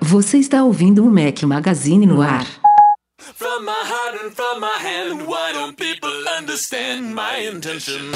Você está ouvindo o Mac Magazine no ar. From my heart and from my hand, why don't people understand my intention?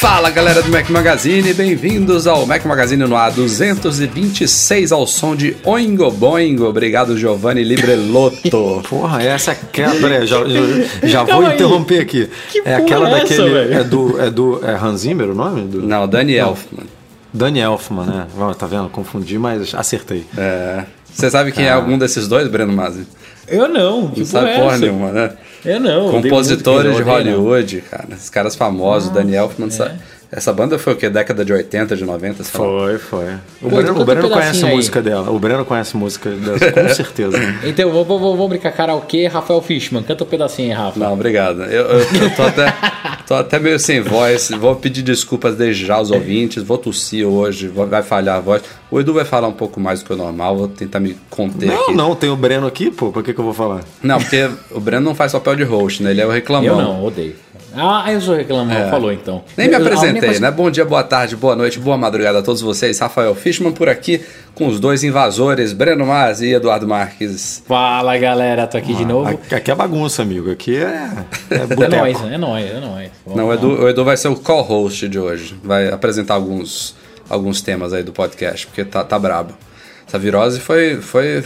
Fala galera do Mac Magazine, bem-vindos ao Mac Magazine no ar 226 ao som de Oingo Boingo. Obrigado, Giovanni Librelotto. Porra, essa é aquela. Peraí, já, já, já vou aí. interromper aqui. Que é aquela é essa, daquele. velho? é do. É do. É Hans Zimmer o nome? Do, Não, Elfman. Danny Elfman, né? Tá vendo? Confundi, mas acertei. É. Você sabe quem é algum desses dois, Breno Mazzi? Eu não. Não Que sabe porra é nenhuma, né? Eu não. Compositores de Hollywood, cara. Esses caras famosos, Danny Elfman. Essa, essa banda foi o quê? Década de 80, de 90? sei lá. Foi, foi. O Pô, Breno, o Breno um conhece a aí. música dela. O Breno conhece a música dela, com certeza. não. Então, vamos, vamos, vamos brincar karaokê, Rafael Fishman. Canta um pedacinho aí, Rafa. Não, obrigado. Eu, eu- eu tô, até, tô até meio sem voz. Vou pedir desculpas desde já aos ouvintes. Vou tossir hoje, vou- vai falhar a voz. O Edu vai falar um pouco mais do que o normal. Vou tentar me conter Não, aqui. não, tem o Breno aqui, pô. Por que, que eu vou falar? Não, porque o Breno não faz papel de host, né? Ele é o reclamão. Eu não, odeio. Ah, eu sou reclamão. Falou então. Nem me apresentei, coisa- né? Bom dia, boa tarde, boa noite, boa madrugada a todos vocês. Rafael Fishman por aqui com os dois invasores, Breno Mas e Eduardo Marques. Fala, galera. Tô aqui de novo. Aqui, é bagunça, amigo. Aqui é. É É boteco. nóis, é nóis, é nóis. Vamos Não, o. Edu, o Edu vai ser o co-host de hoje. Vai apresentar alguns, alguns temas aí do podcast, porque tá, tá brabo. Essa virose foi, foi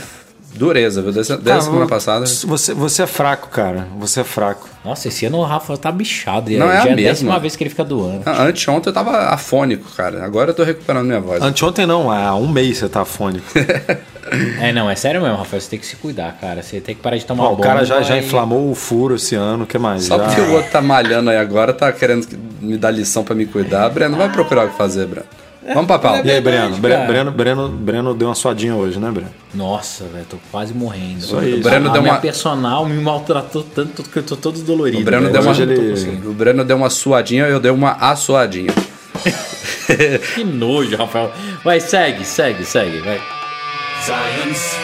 dureza, viu? Desde, desde a Ah, semana passada. Você, você é fraco, cara. Você é fraco. Nossa, esse ano o Rafa tá bichado. Não, é a Já é a mesma. décima vez que ele fica doando. Ah, Anteontem eu tava afônico, cara. Agora eu tô recuperando minha voz. Anteontem não, há um mês você tá afônico. É, não, é sério mesmo, Rafael. Você tem que se cuidar, cara. Você tem que parar de tomar Ó, o cara já, já e- inflamou o furo esse ano, o que mais? Só Já- porque o outro tá malhando aí agora, tá querendo que- me dar lição pra me cuidar. Breno, vai procurar o que fazer, Breno. Vamos pra pauta. E aí, Breno? Breno, Breno, Breno deu uma suadinha hoje, né, Breno? Nossa, velho, tô quase morrendo. Isso aí. O Breno a deu uma- personal me maltratou tanto que eu tô todo dolorido. O Breno, deu uma, ele- o Breno deu uma suadinha eu dei uma assuadinha. Que nojo, Rafael. Vai, segue, segue, segue, vai. Science.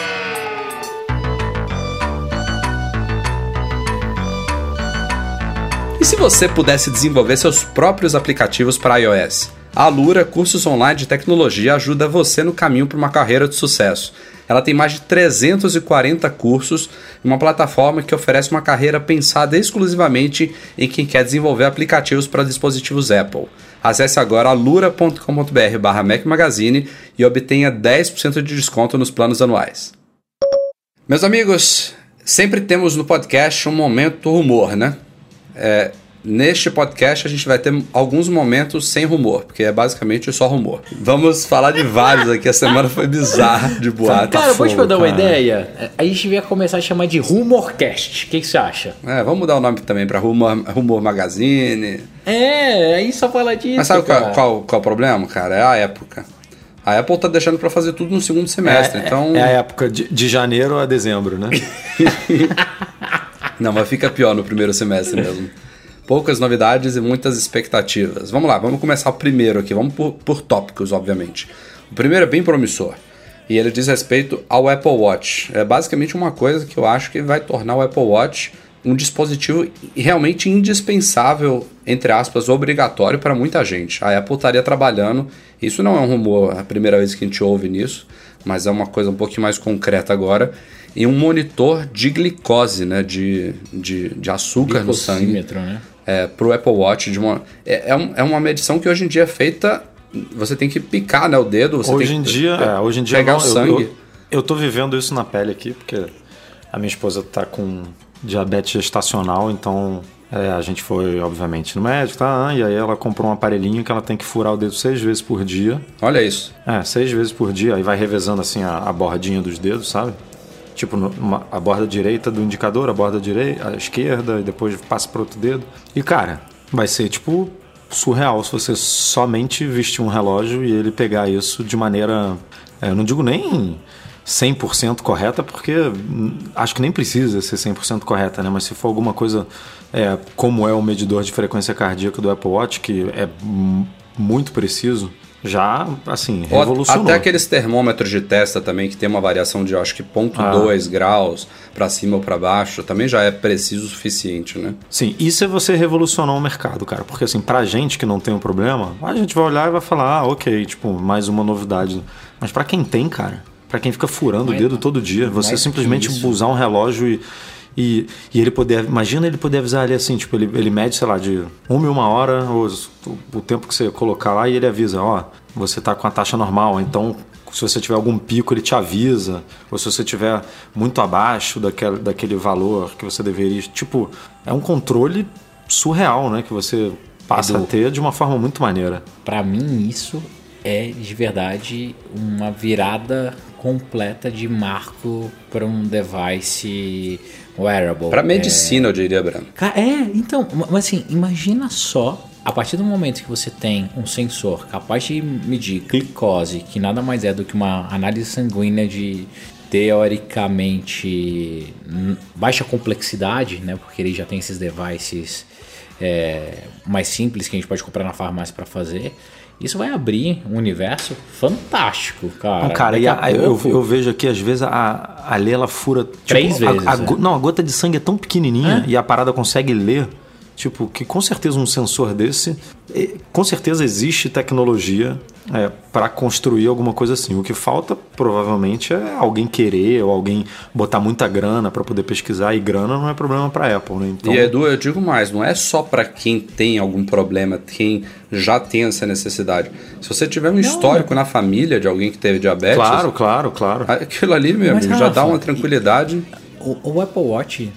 E se você pudesse desenvolver seus próprios aplicativos para iOS? A Alura Cursos Online de Tecnologia ajuda você no caminho para uma carreira de sucesso. Ela tem mais de 340 cursos e uma plataforma que oferece uma carreira pensada exclusivamente em quem quer desenvolver aplicativos para dispositivos Apple. Acesse agora alura.com.br barra Mac Magazine e obtenha 10% de desconto nos planos anuais. Meus amigos, sempre temos no podcast um momento rumor, né? É, neste podcast a gente vai ter alguns momentos sem rumor, porque é basicamente só rumor. Vamos falar de vários aqui, a semana foi bizarra de boato. Cara, pode fogo, dar uma ideia? A gente devia começar a chamar de Rumorcast. O que, que você acha? É, vamos mudar o nome também para rumor, rumor Magazine. É, aí só fala disso. Mas sabe qual, qual, qual é o problema, cara? É a época. A Apple tá deixando para fazer tudo no segundo semestre, é, então... é a época de, de janeiro a dezembro, né? Não, mas fica pior no primeiro semestre mesmo. Poucas novidades e muitas expectativas. Vamos lá, vamos começar o primeiro aqui. Vamos por, por tópicos, obviamente. O primeiro é bem promissor. E ele diz respeito ao Apple Watch. É basicamente uma coisa que eu acho que vai tornar o Apple Watch um dispositivo realmente indispensável, entre aspas, obrigatório para muita gente. A Apple estaria trabalhando, isso não é um rumor, é a primeira vez que a gente ouve nisso, mas é uma coisa um pouquinho mais concreta agora, em um monitor de glicose, né, de, de, de açúcar no sangue, né? É, para o Apple Watch. De uma, é, é, um- é uma medição que hoje em dia é feita, você tem que picar né, o dedo, hoje em dia, é, hoje em dia pegar não, o sangue. Eu, tô vivendo isso na pele aqui, porque a minha esposa tá com diabetes gestacional, então é, a gente foi, obviamente, no médico, tá? E aí ela comprou um aparelhinho que ela tem que furar o dedo seis vezes por dia. Olha isso. É, seis vezes por dia, aí vai revezando assim a, a bordinha dos dedos, sabe? Tipo, uma- a borda direita do indicador, a borda direita, a esquerda, e depois passa pro outro dedo. E cara, vai ser tipo surreal se você somente vestir um relógio e ele pegar isso de maneira. é, eu não digo nem 100% correta, porque acho que nem precisa ser 100% correta, né? Mas se for alguma coisa é, como é o medidor de frequência cardíaca do Apple Watch, que é muito preciso, já, assim, Ou revolucionou. Até aqueles termômetros de testa também, que tem uma variação de, acho que, 0.2 graus para cima ou para baixo, também já é preciso o suficiente, né? Sim, isso é você revolucionar o mercado, cara. Porque assim, pra gente que não tem um problema, a gente vai olhar e vai falar, ah, ok, tipo, mais uma novidade. Mas pra quem tem, cara, pra quem fica furando o dedo todo dia, você simplesmente usar um relógio e, e, e ele poder. Imagina ele poder avisar ali assim, tipo, ele, ele mede, sei lá, de uma em uma hora os- o, tempo que você colocar lá e ele avisa, ó, você tá com a taxa normal, então. Se você tiver algum pico, ele te avisa. Ou se você tiver muito abaixo daquele, daquele valor que você deveria. Tipo, é um controle surreal, né? Que você passa Edu. a ter de uma forma muito maneira. Pra mim, isso é de verdade uma virada completa de marco para um device wearable. Para É, medicina, eu diria, Breno. É, então, ma- mas assim, imagina só, a partir do momento que você tem um sensor capaz de medir glicose, que nada mais é do que uma análise sanguínea de teoricamente hum, baixa complexidade, né? Porque ele já tem esses devices é, mais simples que a gente pode comprar na farmácia para fazer. Isso vai abrir um universo fantástico, cara. Não, cara, Daqui e a a- eu, pouco- eu vejo aqui, às vezes, a, a Lê, ela fura... tipo, Três a- vezes, a é. go- Não, a gota de sangue é tão pequenininha e a parada consegue ler. Tipo, que com certeza um sensor desse... Com certeza existe tecnologia é, para construir alguma coisa assim. O que falta, provavelmente, é alguém querer ou alguém botar muita grana para poder pesquisar. E grana não é problema para Apple, né? Então, E Edu, eu digo mais, não é só para quem tem algum problema, quem já tem essa necessidade. Se você tiver um histórico na família de alguém que teve diabetes, claro, claro, claro. aquilo ali, meu Mas, amigo, já dá uma tranquilidade. O, o Apple Watch,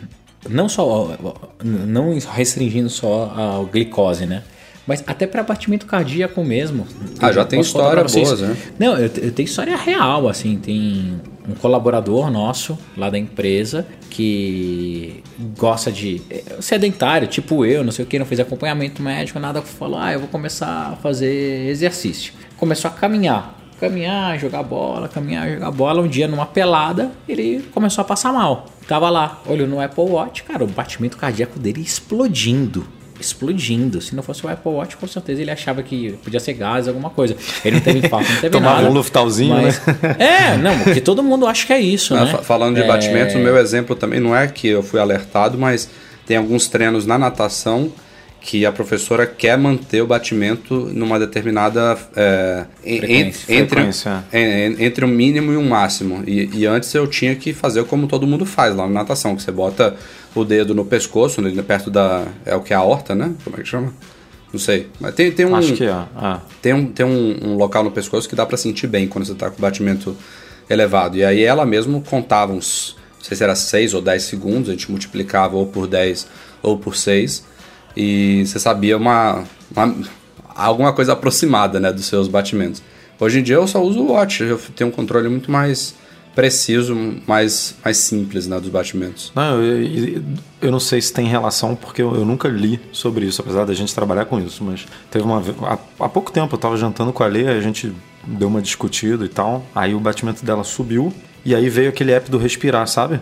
não só não restringindo só a glicose, né? Mas até para batimento cardíaco mesmo. Ah, já tem história boas, né? Não, eu, eu tenho história real, assim, tem um colaborador nosso lá da empresa que gosta de é, sedentário, tipo eu, não sei o que, não fez acompanhamento médico, nada, falou, ah, eu vou começar a fazer exercício. Começou a caminhar, caminhar, jogar bola, caminhar, jogar bola. Um dia numa pelada, ele começou a passar mal. Tava lá, olhou no Apple Watch, cara, o batimento cardíaco dele explodindo. Explodindo. Se não fosse o Apple Watch, com certeza ele achava que podia ser gás, alguma coisa. Ele não teve infarto, não teve Tomava nada. um Luftalzinho, mas... É, não, porque todo mundo acha que é isso, Ah, né? fa- Falando de É, batimento, o meu exemplo também não é que eu fui alertado, mas tem alguns treinos na natação que a professora quer manter o batimento numa determinada é, Frequência. en- entre, Frequência. en- en- entre um mínimo e um máximo. E, e antes eu tinha que fazer como todo mundo faz lá na natação, que você bota o dedo no pescoço, ali perto da. É o que é a horta, né? Como é que chama? Não sei. Mas tem, tem um. Acho que é. é. Tem, um, tem um, um local no pescoço que dá pra sentir bem quando você tá com o batimento elevado. E aí ela mesmo contava uns, não sei se era 6 ou 10 segundos, a gente multiplicava ou por 10 ou por 6. E você sabia uma, uma- alguma coisa aproximada né, dos seus batimentos. Hoje em dia eu só uso o watch, eu tenho um controle muito mais preciso, mais, mais simples né, dos batimentos. Não, eu, eu- não sei se tem relação, porque eu, eu nunca li sobre isso, apesar da gente trabalhar com isso. Mas teve uma. Há, há pouco tempo eu tava jantando com a Lê, a gente deu uma discutida e tal. Aí o batimento dela subiu. E aí veio aquele app do respirar, sabe?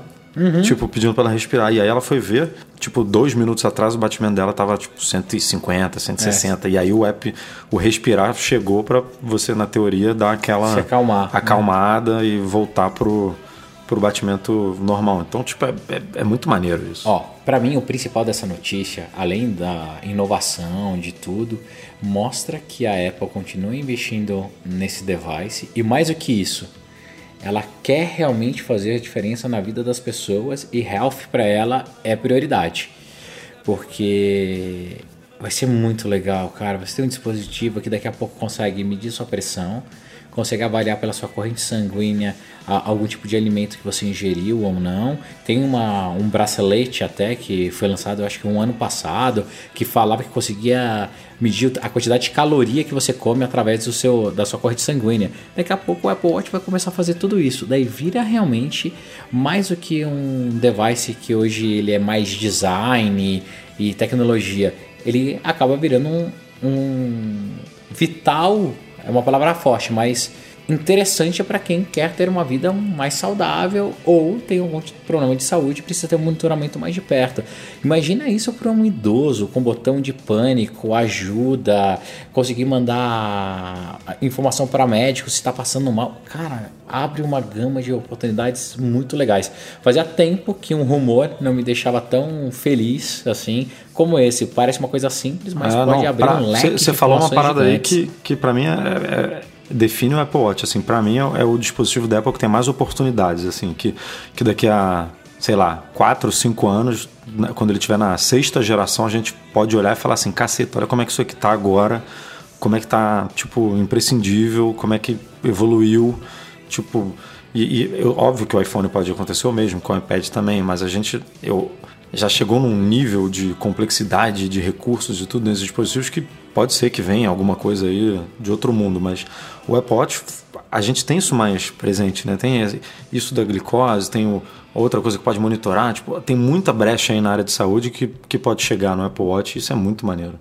Tipo, pedindo pra ela respirar. E aí ela foi ver, tipo, dois minutos atrás o batimento dela tava, tipo, 150, 160. E aí o app, o respirar, chegou pra você, na teoria, dar aquela Se acalmar. acalmada e voltar pro, pro batimento normal. Então, tipo, é, é, é muito maneiro isso. Ó, pra mim o principal dessa notícia, além da inovação, de tudo, mostra que a Apple continua investindo nesse device e mais do que isso, ela quer realmente fazer a diferença na vida das pessoas e health pra ela é prioridade. Porque vai ser muito legal, cara. Você tem um dispositivo que daqui a pouco consegue medir sua pressão, consegue avaliar pela sua corrente sanguínea a- algum tipo de alimento que você ingeriu ou não. Tem uma, um bracelete até que foi lançado, acho que um ano passado, que falava que conseguia medir a quantidade de caloria que você come através do seu, da sua corrente sanguínea. Daqui a pouco o Apple Watch vai começar a fazer tudo isso. Daí vira realmente mais do que um device que hoje ele é mais design e, e tecnologia. Ele acaba virando um, um vital, é uma palavra forte, mas interessante para quem quer ter uma vida mais saudável ou tem algum problema de saúde e precisa ter um monitoramento mais de perto. Imagina isso para um idoso com botão de pânico, ajuda, conseguir mandar informação para médico se está passando mal. Cara, abre uma gama de oportunidades muito legais. Fazia tempo que um rumor não me deixava tão feliz assim como esse. Parece uma coisa simples, mas É, pode não, abrir pra- um leque. Você falou uma parada aí que, que para mim é, é- define o Apple Watch. Assim, para mim é, o- é o dispositivo da Apple que tem mais oportunidades. Assim, que, que daqui a, sei lá, 4, 5 anos, na- quando ele estiver na sexta geração, a gente pode olhar e falar assim: caceta, olha como é que isso aqui tá agora, como é que tá, tipo, imprescindível, como é que evoluiu. Tipo, e, e óbvio que o iPhone pode acontecer o mesmo, com o iPad também, mas a gente. Eu, já chegou num nível de complexidade, de recursos e tudo nesses dispositivos que pode ser que venha alguma coisa aí de outro mundo, mas o Apple Watch, a gente tem isso mais presente, né? Tem isso da glicose, tem o- outra coisa que pode monitorar, tipo, tem muita brecha aí na área de saúde que, que pode chegar no Apple Watch, isso é muito maneiro.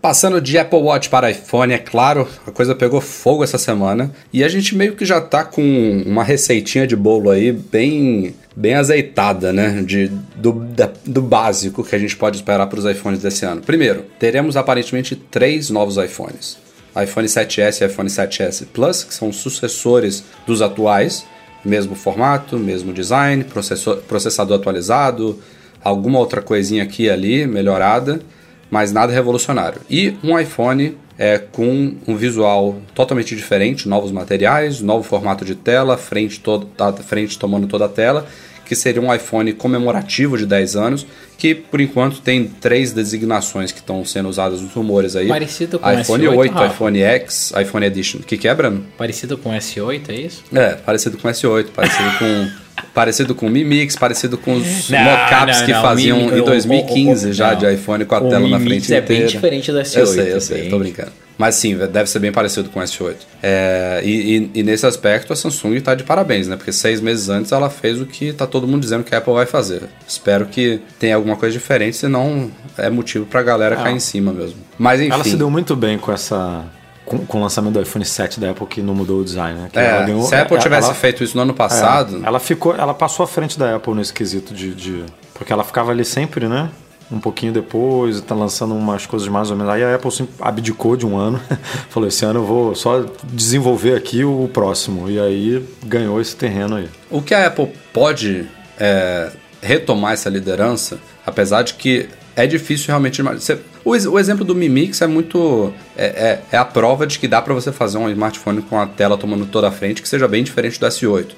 Passando de Apple Watch para iPhone, é claro, a coisa pegou fogo essa semana e a gente meio que já tá com uma receitinha de bolo aí bem bem azeitada, né? De, do, da- do básico que a gente pode esperar para os iPhones desse ano. Primeiro, teremos aparentemente três novos iPhones: iPhone 7S e iPhone 7S Plus, que são sucessores dos atuais, mesmo formato, mesmo design, processor, processador atualizado, alguma outra coisinha aqui e ali melhorada mas nada revolucionário. E um iPhone é, com um visual totalmente diferente, novos materiais, novo formato de tela, frente, todo, frente tomando toda a tela, que seria um iPhone comemorativo de 10 anos, que por enquanto tem três designações que estão sendo usadas nos rumores aí. Parecido com o iPhone S8, 8, Rafa. iPhone X, iPhone Edition. O que, que é? Parecido com o S8, é isso? É, parecido com o S8, parecido com. Parecido com o Mi Mix, parecido com os Não, mockups não, que não, faziam Mi- em o- 2015 o- o- já não. de iPhone com a O tela Mi na Mix frente é bem inteira. diferente do S8, Eu sei, eu sei, tô brincando. Mas sim, deve ser bem parecido com o S8. É, e, e- e nesse aspecto a Samsung tá de parabéns, né? Porque seis meses antes ela fez o que tá todo mundo dizendo que a Apple vai fazer. Espero que tenha alguma coisa diferente, senão é motivo pra galera cair em cima mesmo. Mas enfim. Ela se deu muito bem com essa. Com, com o lançamento do iPhone 7 da Apple que não mudou o design, né? É, ganhou- se a Apple ela- tivesse ela- feito isso no ano passado, É, ela ficou, ela passou à frente da Apple nesse quesito de, de- porque ela ficava ali sempre, né? Um pouquinho depois, tá lançando umas coisas mais ou menos. Aí a Apple abdicou de um ano, falou: esse ano eu vou só desenvolver aqui o próximo. E aí ganhou esse terreno aí. O que a Apple pode é, retomar essa liderança, apesar de que é difícil realmente. você- O, o exemplo do Mi Mix é muito. É, é- é a prova de que dá para você fazer um smartphone com a tela tomando toda a frente que seja bem diferente do S8.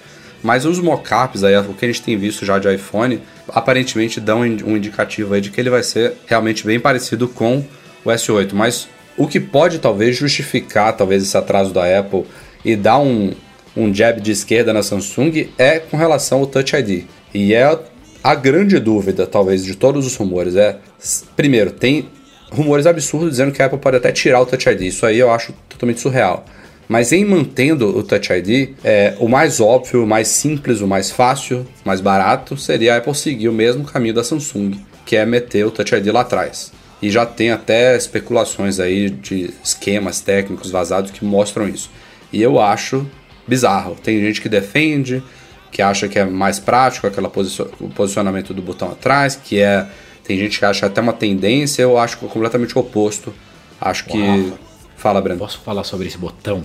Mas os mockups aí, o que a gente tem visto já de iPhone, aparentemente dão um indicativo aí de que ele vai ser realmente bem parecido com o S8. Mas o que pode talvez justificar talvez esse atraso da Apple e dar um, um jab de esquerda na Samsung é com relação ao Touch ID. E é a grande dúvida, talvez, de todos os rumores. É, primeiro, tem rumores absurdos dizendo que a Apple pode até tirar o Touch ID. Isso aí eu acho totalmente surreal. Mas em mantendo o Touch ID, é, o mais óbvio, o mais simples, o mais fácil, o mais barato seria a Apple seguir o mesmo caminho da Samsung, que é meter o Touch ID lá atrás. E já tem até especulações aí de esquemas técnicos vazados que mostram isso. E eu acho bizarro. Tem gente que defende, que acha que é mais prático o posicionamento do botão atrás, que é tem gente que acha até uma tendência, eu acho completamente o oposto. Acho que Uau. fala, Breno. Posso falar sobre esse botão?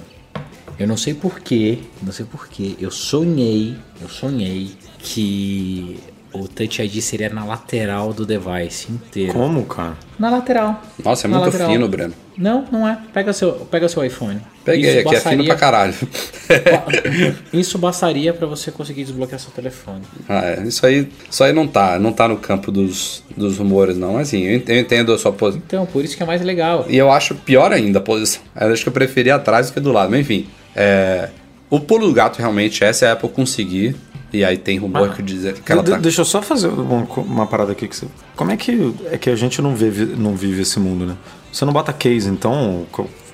Eu não sei porquê, não sei porquê. Eu sonhei, eu sonhei que o Touch ID seria na lateral do device inteiro. Como, cara? Na lateral. Nossa, é Na muito lateral. fino, Breno. Não, não é. Pega seu, pega seu iPhone. Peguei, Isso aqui é fino pra caralho. Isso bastaria para você conseguir desbloquear seu telefone. Ah, é. Isso aí, isso aí não tá, não tá no campo dos, dos rumores, não. Assim, eu ent- eu entendo a sua posição. Então, por isso que é mais legal. E eu acho pior ainda a posição. Eu acho que eu preferia atrás do que do lado. Mas enfim, é, o pulo do gato realmente é se a Apple conseguir. E aí tem rumor que diz que ela De- tá. Deixa eu só fazer uma, uma parada aqui que você. Como é que é que a gente não vive, não vive esse mundo, né? Você não bota case, então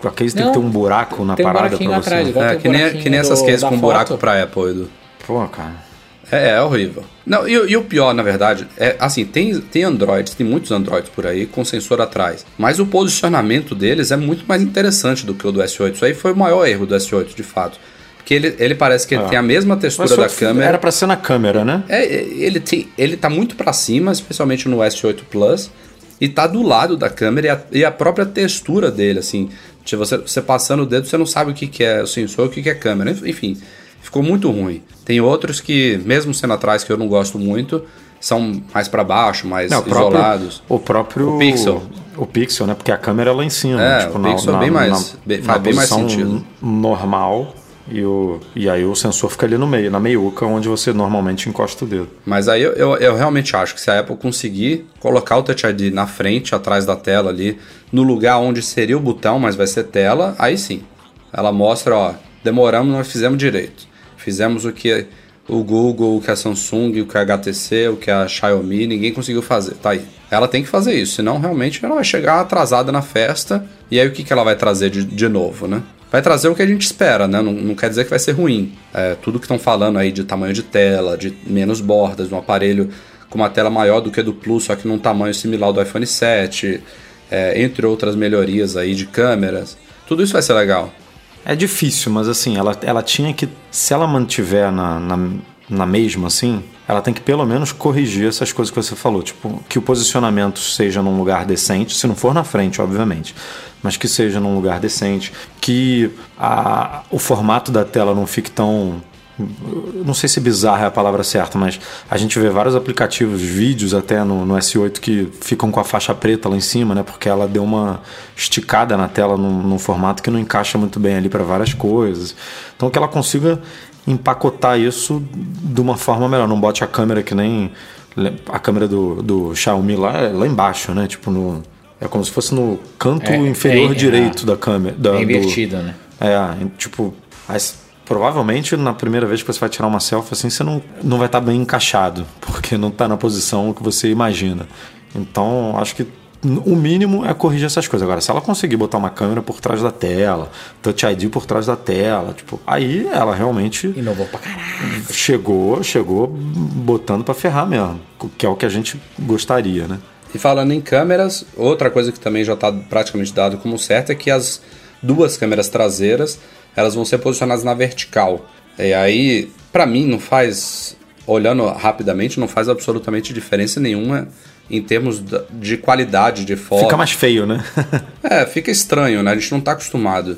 a case tem Não, que ter um buraco na tem um parada buraquinho pra você. atrás, É, tem que nem, buraquinho que nem essas do- cases com foto. buraco pra Apple, Edu. Pô, cara. É, é horrível. Não, e, o- e o pior, na verdade, é assim, tem, tem Androids, tem muitos Androids por aí com sensor atrás. Mas o posicionamento deles é muito mais interessante do que o do S8. Isso aí foi o maior erro do S8, de fato. Porque ele, ele parece que ele Ah. tem a mesma textura da câmera. Era pra ser na câmera, né? É, é, ele, tem, ele tá muito pra cima, especialmente no S8 Plus, e tá do lado da câmera e a, e a própria textura dele, assim. Se você, você passando o dedo, você não sabe o que, que é o sensor, o que, que é câmera. Enfim, ficou muito ruim. Tem outros que, mesmo sendo atrás, que eu não gosto muito, são mais pra baixo, mais Não, o próprio- isolados. O próprio. O Pixel. O Pixel, né? Porque a câmera é lá em cima. É, tipo, o Pixel é bem mais- bem- faz bem mais sentido. normal. E, o, e aí o sensor fica ali no meio, na meiuca, onde você normalmente encosta o dedo. Mas aí eu, eu, eu realmente acho que se a Apple conseguir colocar o Touch ID na frente, atrás da tela ali, no lugar onde seria o botão, mas vai ser tela, aí sim. Ela mostra, ó, demoramos, mas fizemos direito. Fizemos o que o Google, o que a Samsung, o que a HTC, o que a Xiaomi, ninguém conseguiu fazer. Tá aí. Ela tem que fazer isso, senão realmente ela vai chegar atrasada na festa. E aí o que, que ela vai trazer de, de novo, né? Vai trazer o que a gente espera, né? Não, não quer dizer que vai ser ruim. É, tudo que estão falando aí de tamanho de tela, de menos bordas, um aparelho com uma tela maior do que do Plus, só que num tamanho similar ao do iPhone 7, é, entre outras melhorias aí de câmeras. Tudo isso vai ser legal. É difícil, mas assim, ela, ela tinha que. Se ela mantiver na, na, na mesma, assim, ela tem que pelo menos corrigir essas coisas que você falou. Tipo, que o posicionamento seja num lugar decente, se não for na frente, obviamente. Mas que seja num lugar decente. Que a, o formato da tela não fique tão. Não sei se bizarra é a palavra certa, mas a gente vê vários aplicativos, vídeos até no, no S8 que ficam com a faixa preta lá em cima, né? Porque ela deu uma esticada na tela num, num formato que não encaixa muito bem ali para várias coisas. Então que ela consiga empacotar isso de uma forma melhor. Não bote a câmera que nem a câmera do, do Xiaomi lá, lá embaixo, né? Tipo no é como se fosse no canto É, inferior é, direito é. da câmera. Da, É do- invertido, né? é, tipo, as- provavelmente na primeira vez que você vai tirar uma selfie assim, você não, não vai estar bem encaixado, porque não está na posição que você imagina. Então, acho que o mínimo é corrigir essas coisas. Agora, se ela conseguir botar uma câmera por trás da tela, Touch ID por trás da tela, tipo, aí ela realmente Inovou pra caralho. chegou, chegou botando para ferrar mesmo, que é o que a gente gostaria, né? E falando em câmeras, outra coisa que também já está praticamente dado como certo é que as duas câmeras traseiras elas vão ser posicionadas na vertical. E aí, para mim, não faz, olhando rapidamente, não faz absolutamente diferença nenhuma em termos de qualidade de foto. Fica mais feio, né? É, fica estranho, né? A gente não tá acostumado.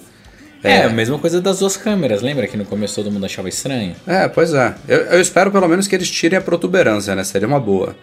É, a mesma coisa das duas câmeras. Lembra que no começo todo mundo achava estranho? É, pois é. Eu, eu espero pelo menos que eles tirem a protuberância, né? Seria uma boa.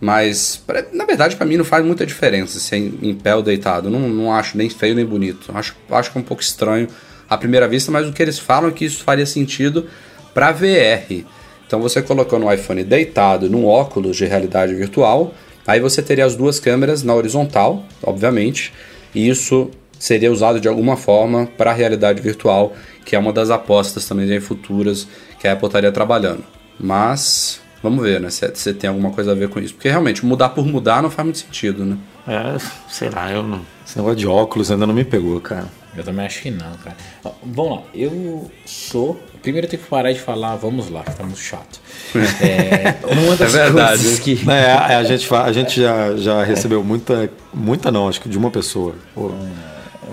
Mas, pra- na verdade, pra mim não faz muita diferença se é em, em pé ou deitado. Não, não acho nem feio nem bonito. Acho, acho que é um pouco estranho à primeira vista, mas o que eles falam é que isso faria sentido pra VR. Então você colocando o iPhone deitado num óculos de realidade virtual, aí você teria as duas câmeras na horizontal, obviamente, e isso seria usado de alguma forma para a realidade virtual, que é uma das apostas também futuras que a Apple estaria trabalhando. Mas vamos ver, né? Se, se tem alguma coisa a ver com isso. Porque realmente mudar por mudar não faz muito sentido, né? É, sei lá, eu não. Esse negócio de óculos ainda não me pegou, cara. Eu também acho que não, cara. Ó, vamos lá, eu sou. Primeiro eu tenho que parar de falar, vamos lá, que tá muito chato. É, uma das É verdade. coisas que. É, a, a gente, a gente já, já recebeu muita. Muita não, acho que de uma pessoa. Pô,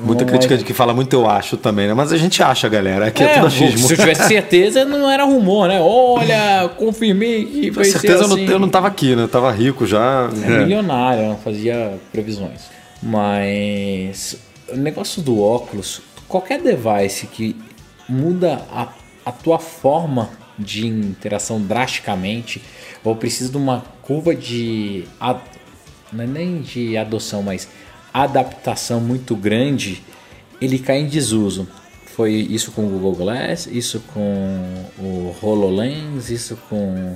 muita Mas- crítica de que fala muito eu acho também, né? Mas a gente acha, galera. Aqui é, É, tudo se achismo. eu tivesse certeza, não era rumor, né? Olha, confirmei que vai certeza eu, assim. não, eu não tava aqui, né? Eu tava rico já. É milionário, não fazia previsões. Mas o negócio do óculos, qualquer device que muda a, a tua forma de interação drasticamente, ou precisa de uma curva de. ad- não é nem de adoção, mas adaptação muito grande, ele cai em desuso. Foi isso com o Google Glass, isso com o HoloLens, isso com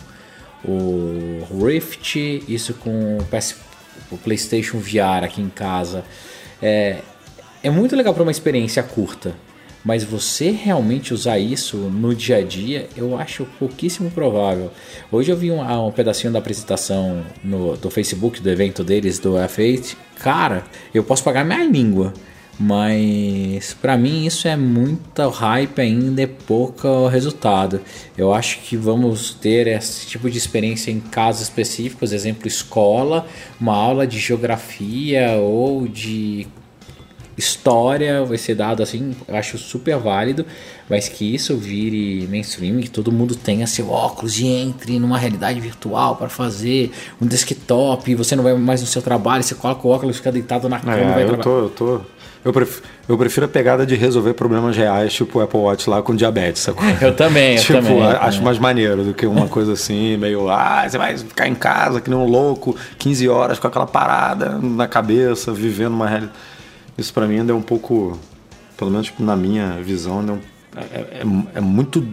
o Rift, isso com o, PS, o PlayStation VR aqui em casa. É, é muito legal para uma experiência curta, mas você realmente usar isso no dia a dia, eu acho pouquíssimo provável. Hoje eu vi um, um pedacinho da apresentação no, do Facebook, do evento deles, do F8. Cara, eu posso pagar minha língua, Mas pra mim isso é muita hype ainda, é pouco resultado. Eu acho que vamos ter esse tipo de experiência em casos específicos, exemplo escola, uma aula de geografia ou de história vai ser dado assim, eu acho super válido, mas que isso vire mainstream, que todo mundo tenha seu óculos e entre numa realidade virtual para fazer um desktop, você não vai mais no seu trabalho, você coloca o óculos, fica deitado na cama e vai É, eu tô, eu tô. Eu prefiro, eu prefiro a pegada de resolver problemas reais, tipo o Apple Watch lá com diabetes, sacou? Eu também, eu tipo, também. a- acho também. mais maneiro do que uma coisa assim, meio, ah, você vai ficar em casa que nem um louco, 15 horas com aquela parada na cabeça, vivendo uma realidade. Isso pra mim ainda é um pouco, pelo menos na minha visão, ainda é, um- é- é- é muito.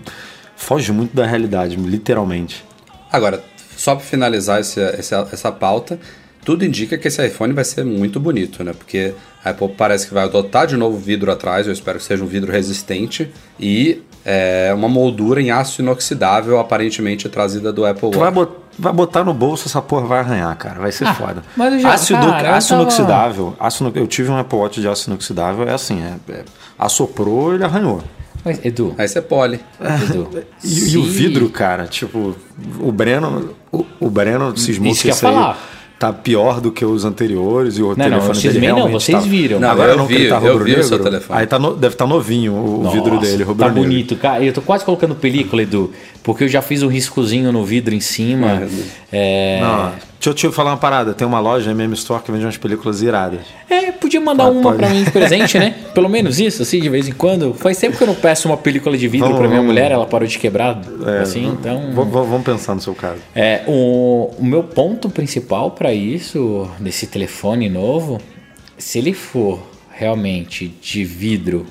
foge muito da realidade, literalmente. Agora, só para finalizar esse- essa, essa pauta, tudo indica que esse iPhone vai ser muito bonito, né? Porque a Apple parece que vai adotar de novo vidro atrás, eu espero que seja um vidro resistente, e é, uma moldura em aço inoxidável, aparentemente trazida do Apple Tu vai, Watch. bot- vai botar no bolso, essa porra vai arranhar, cara. Vai ser Ah, foda. mas eu já- aço, ino- cara, aço tava- inoxidável. Aço, ino- eu tive um Apple Watch de aço inoxidável, é assim, é, é- assoprou, ele arranhou. Mas, Edu, Aí você pole. Edu E, e o se- vidro, cara, tipo, o Breno, o, o Breno cismou Isso que que ia esse aí falar. Tá pior do que os anteriores e o Não, não, telefone eu dele cismei não, vocês tá- viram. Não, Agora eu não, que vi, ele tá eu vi o rubro-negro. seu telefone. Aí tá no- deve estar novinho o, o vidro Nossa, dele, Tá rubro-negro. bonito, cara. Eu tô quase colocando película, Edu, porque eu já fiz um riscozinho no vidro em cima. É, Não, deixa eu te falar uma parada. Tem uma loja, MM Store, que vende umas películas iradas. é, podia mandar Pode- uma pode. pra mim de presente, né? Pelo menos isso, assim, de vez em quando. Faz tempo que eu não peço uma película de vidro Vamos, pra minha vamos. mulher, ela parou de quebrar, É, assim, então... Vamos pensar no seu caso. É, o, o meu ponto principal para isso, desse telefone novo, se ele for realmente de vidro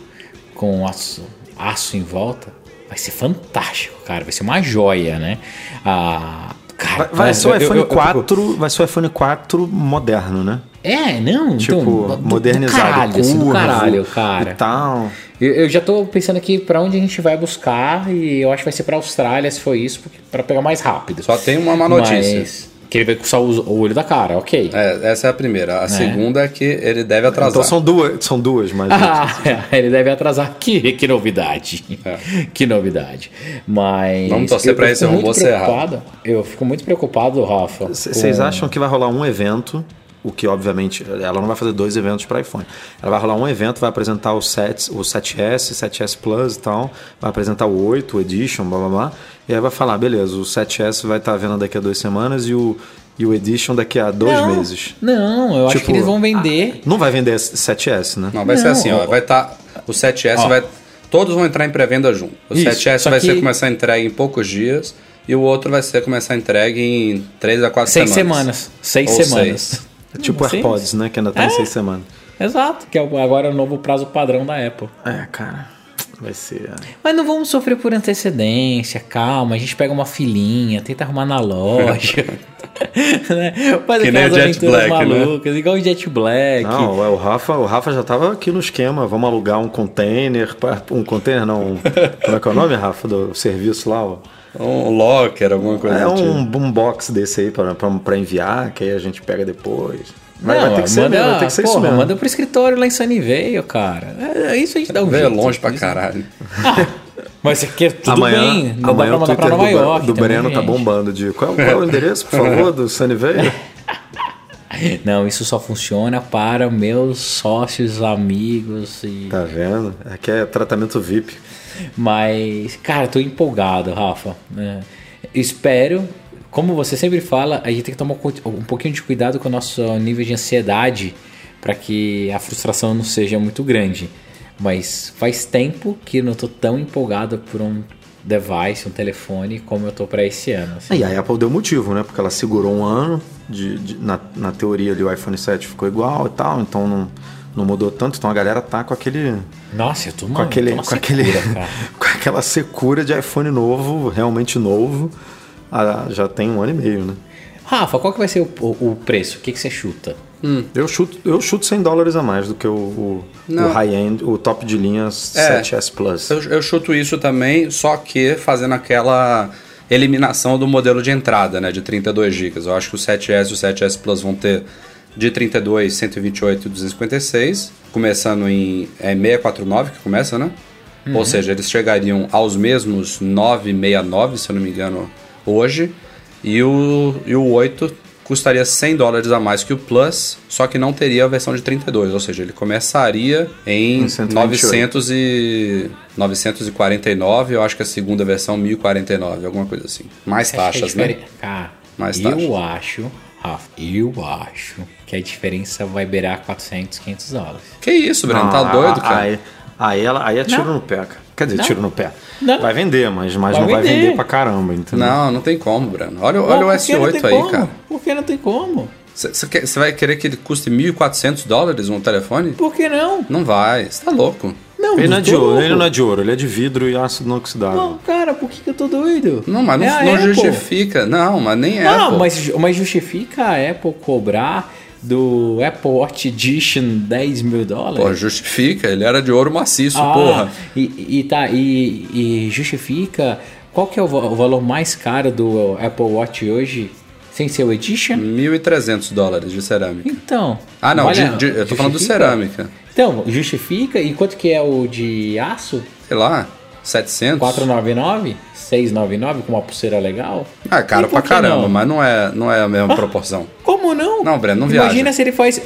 com aço, aço em volta, vai ser fantástico, cara. Vai ser uma joia, né? Ah, cara, Vai, vai ser o eu- eu- iPhone eu- eu- 4, vai ser o iPhone 4 moderno, né? É, não, Tipo, então, do- modernizado, do caralho, assim, do curvo caralho, cara. E tal. Eu, eu já tô pensando aqui pra onde a gente vai buscar e eu acho que vai ser pra Austrália, se for isso, porque, pra pegar mais rápido. Só tem uma má notícia. Mas, que ele vai só o, o olho da cara, ok. É, essa é a primeira. A segunda é que ele deve atrasar. Então são duas, são duas, mas. Ah, ele deve atrasar. Que, que novidade. Que novidade. Mas. Vamos torcer eu esse fico robô muito ser errado. preocupado. Eu fico muito preocupado, Rafa. Vocês com- acham que vai rolar um evento? O que, obviamente, ela não vai fazer dois eventos para iPhone. Ela vai rolar um evento, vai apresentar o, 7, o 7S, 7S Plus e tal. Vai apresentar o 8, o Edition, blá blá blá. E aí vai falar, beleza, o 7S vai estar vendo daqui a duas semanas e o, e o Edition daqui a dois não, meses. Não, eu acho Tipo, que eles vão vender. Não vai vender 7S, né? Não, vai ser Não, assim, ó. ó. Vai estar. o 7S Ó. vai. Todos vão entrar em pré-venda junto. O Isso, 7S só vai que- ser começar entregue em poucos dias. E o outro vai ser começar entregue em 3 a 4 Seis semanas. semanas. Seis Ou semanas. seis. É tipo Seis. AirPods, né? Que ainda tá em É. seis semanas. Exato, que é o- agora o novo prazo padrão da Apple. É, cara. Vai ser. Mas não vamos sofrer por antecedência, calma. A gente pega uma filinha, tenta arrumar na loja. né? Faz Que nem o Jet Black, né? malucas, igual o Jet Black. Não, é, o Rafa, o Rafa já tava aqui no esquema. Vamos alugar um container. Um container, não. um- como é que é o nome, Rafa, do serviço lá? ó? Um locker, alguma coisa É do tipo. um boombox desse aí pra, pra, pra enviar, que aí a gente pega depois. Mas Não, vai ter que ser, manda, vai ter que ser isso porra, mesmo. manda pro escritório lá em Sunnyvale, cara. É, isso a gente dá um Veio jeito. longe pra Isso. caralho. Mas aqui é tudo amanhã, bem. Não amanhã dá o pra mandar pra Nova do, York. do também, Breno tá bombando de qual, qual é o endereço, por favor, do Sunnyvale? Não, isso só funciona para meus sócios, amigos e... Tá vendo? Aqui é tratamento VIP. Mas, cara, tô empolgado, Rafa. né? Espero, como você sempre fala, a gente tem que tomar um pouquinho de cuidado com o nosso nível de ansiedade para que a frustração não seja muito grande. Mas faz tempo que não tô tão empolgado por um device, um telefone, como eu tô para esse ano. assim. E a Apple deu motivo, né? Porque ela segurou um ano, de, de- na, na teoria ali o iPhone 7 ficou igual e tal, então não, não mudou tanto. Então a galera tá com aquele. Nossa, eu tô, Com, aquele, com, aquele com aquela secura de iPhone novo, realmente novo, já tem um ano e meio, né? Rafa, qual que vai ser o, o- o preço? O que, que você chuta? Eu chuto, eu chuto 100 dólares a mais do que o, o, o high-end, o top de linha É. 7S Plus. Eu, eu chuto isso também, só que fazendo aquela eliminação do modelo de entrada, né, de 32 GB. Eu acho que o 7S e o 7S Plus vão ter de 32, 128 e 256, começando em é, 649 que começa, né? Ou seja, eles chegariam aos mesmos 969, se eu não me engano, hoje. E o, e o 8 custaria 100 dólares a mais que o Plus, só que não teria a versão de 32, ou seja, ele começaria em Em 128. 900 e 949, eu acho que a segunda versão 1049, alguma coisa assim. Mais Você acha que a taxas, né? Cara, Mais eu taxas. acho, Rafa, eu acho que a diferença vai beirar 400, 500 dólares. Que isso, Breno, tá Não, doido, cara? Aí, aí, ela, aí é tiro Não. no pé, cara. Quer dizer, Não. tiro no pé. Não. Vai vender, mas, mas Vai não vai vender. vender pra caramba, entendeu? Não, não tem como, Breno. Olha, Pô, olha o por que não S8 tem aí, como? cara. Por que não tem como? Você vai querer que ele custe 1.400 dólares um telefone? Por que não? Não vai, você tá louco. Não, Ele não é de ouro, louco. ele não é de ouro, ele é de vidro e ácido inoxidável. Não, cara, por que, que eu tô doido? Não, mas não, É não Apple. justifica. Não, mas nem é. Não, mas, mas justifica a Apple cobrar do Apple Watch Edition 10 mil dólares? Pô, justifica, ele era de ouro maciço, Ah, porra. E, e tá, e, e justifica qual que é o, o valor mais caro do Apple Watch hoje, sem ser o Edition? 1.300 dólares de cerâmica. Então. Ah, não, olha, de- de- eu tô falando do cerâmica. Então, justifica. E quanto que é o de aço? Sei lá, 700? 499? 699 com uma pulseira legal? Ah, caro E por pra caramba, não? mas não é, não é a mesma proporção. Como não? Não, Breno, não Imagina viaja. se ele faz.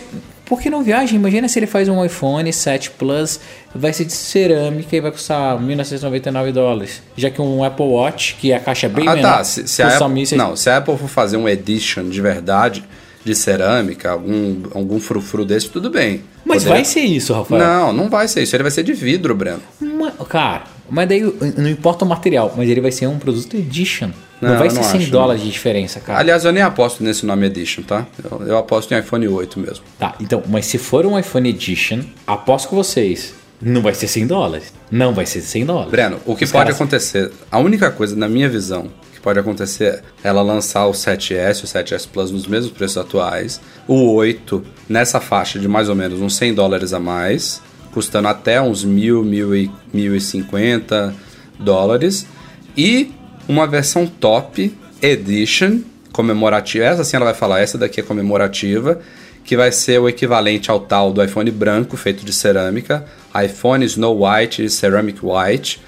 Por que não viaja? Imagina se ele faz um iPhone 7 Plus, vai ser de cerâmica e vai custar 1.999 dólares. Já que um Apple Watch, que a caixa é bem ah, menor, tá. Se, se a Apple, 1.600. não, se a Apple for fazer um edition de verdade, de cerâmica, algum, algum frufru desse, tudo bem. Mas Poderia- vai ser isso, Rafael. Não, não vai ser isso. Ele vai ser de vidro, Breno. Cara, mas daí não importa o material, mas ele vai ser um produto edition. Não, Não, vai ser não 100 acho, dólares de diferença, cara. Aliás, eu nem aposto nesse nome edition, tá? Eu, eu aposto em iPhone 8 mesmo. Tá, então, mas se for um iPhone Edition, aposto com vocês, não vai ser 100 dólares. Não vai ser 100 dólares. Breno, o que Os pode caras- acontecer, a única coisa, na minha visão, pode acontecer ela lançar o 7S, o 7S Plus nos mesmos preços atuais, o 8 nessa faixa de mais ou menos uns 100 dólares a mais, custando até uns 1.000, 1.000 e 1.050 dólares, e uma versão top edition comemorativa, essa sim ela vai falar, essa daqui é comemorativa, que vai ser o equivalente ao tal do iPhone branco feito de cerâmica, iPhone Snow White Ceramic White,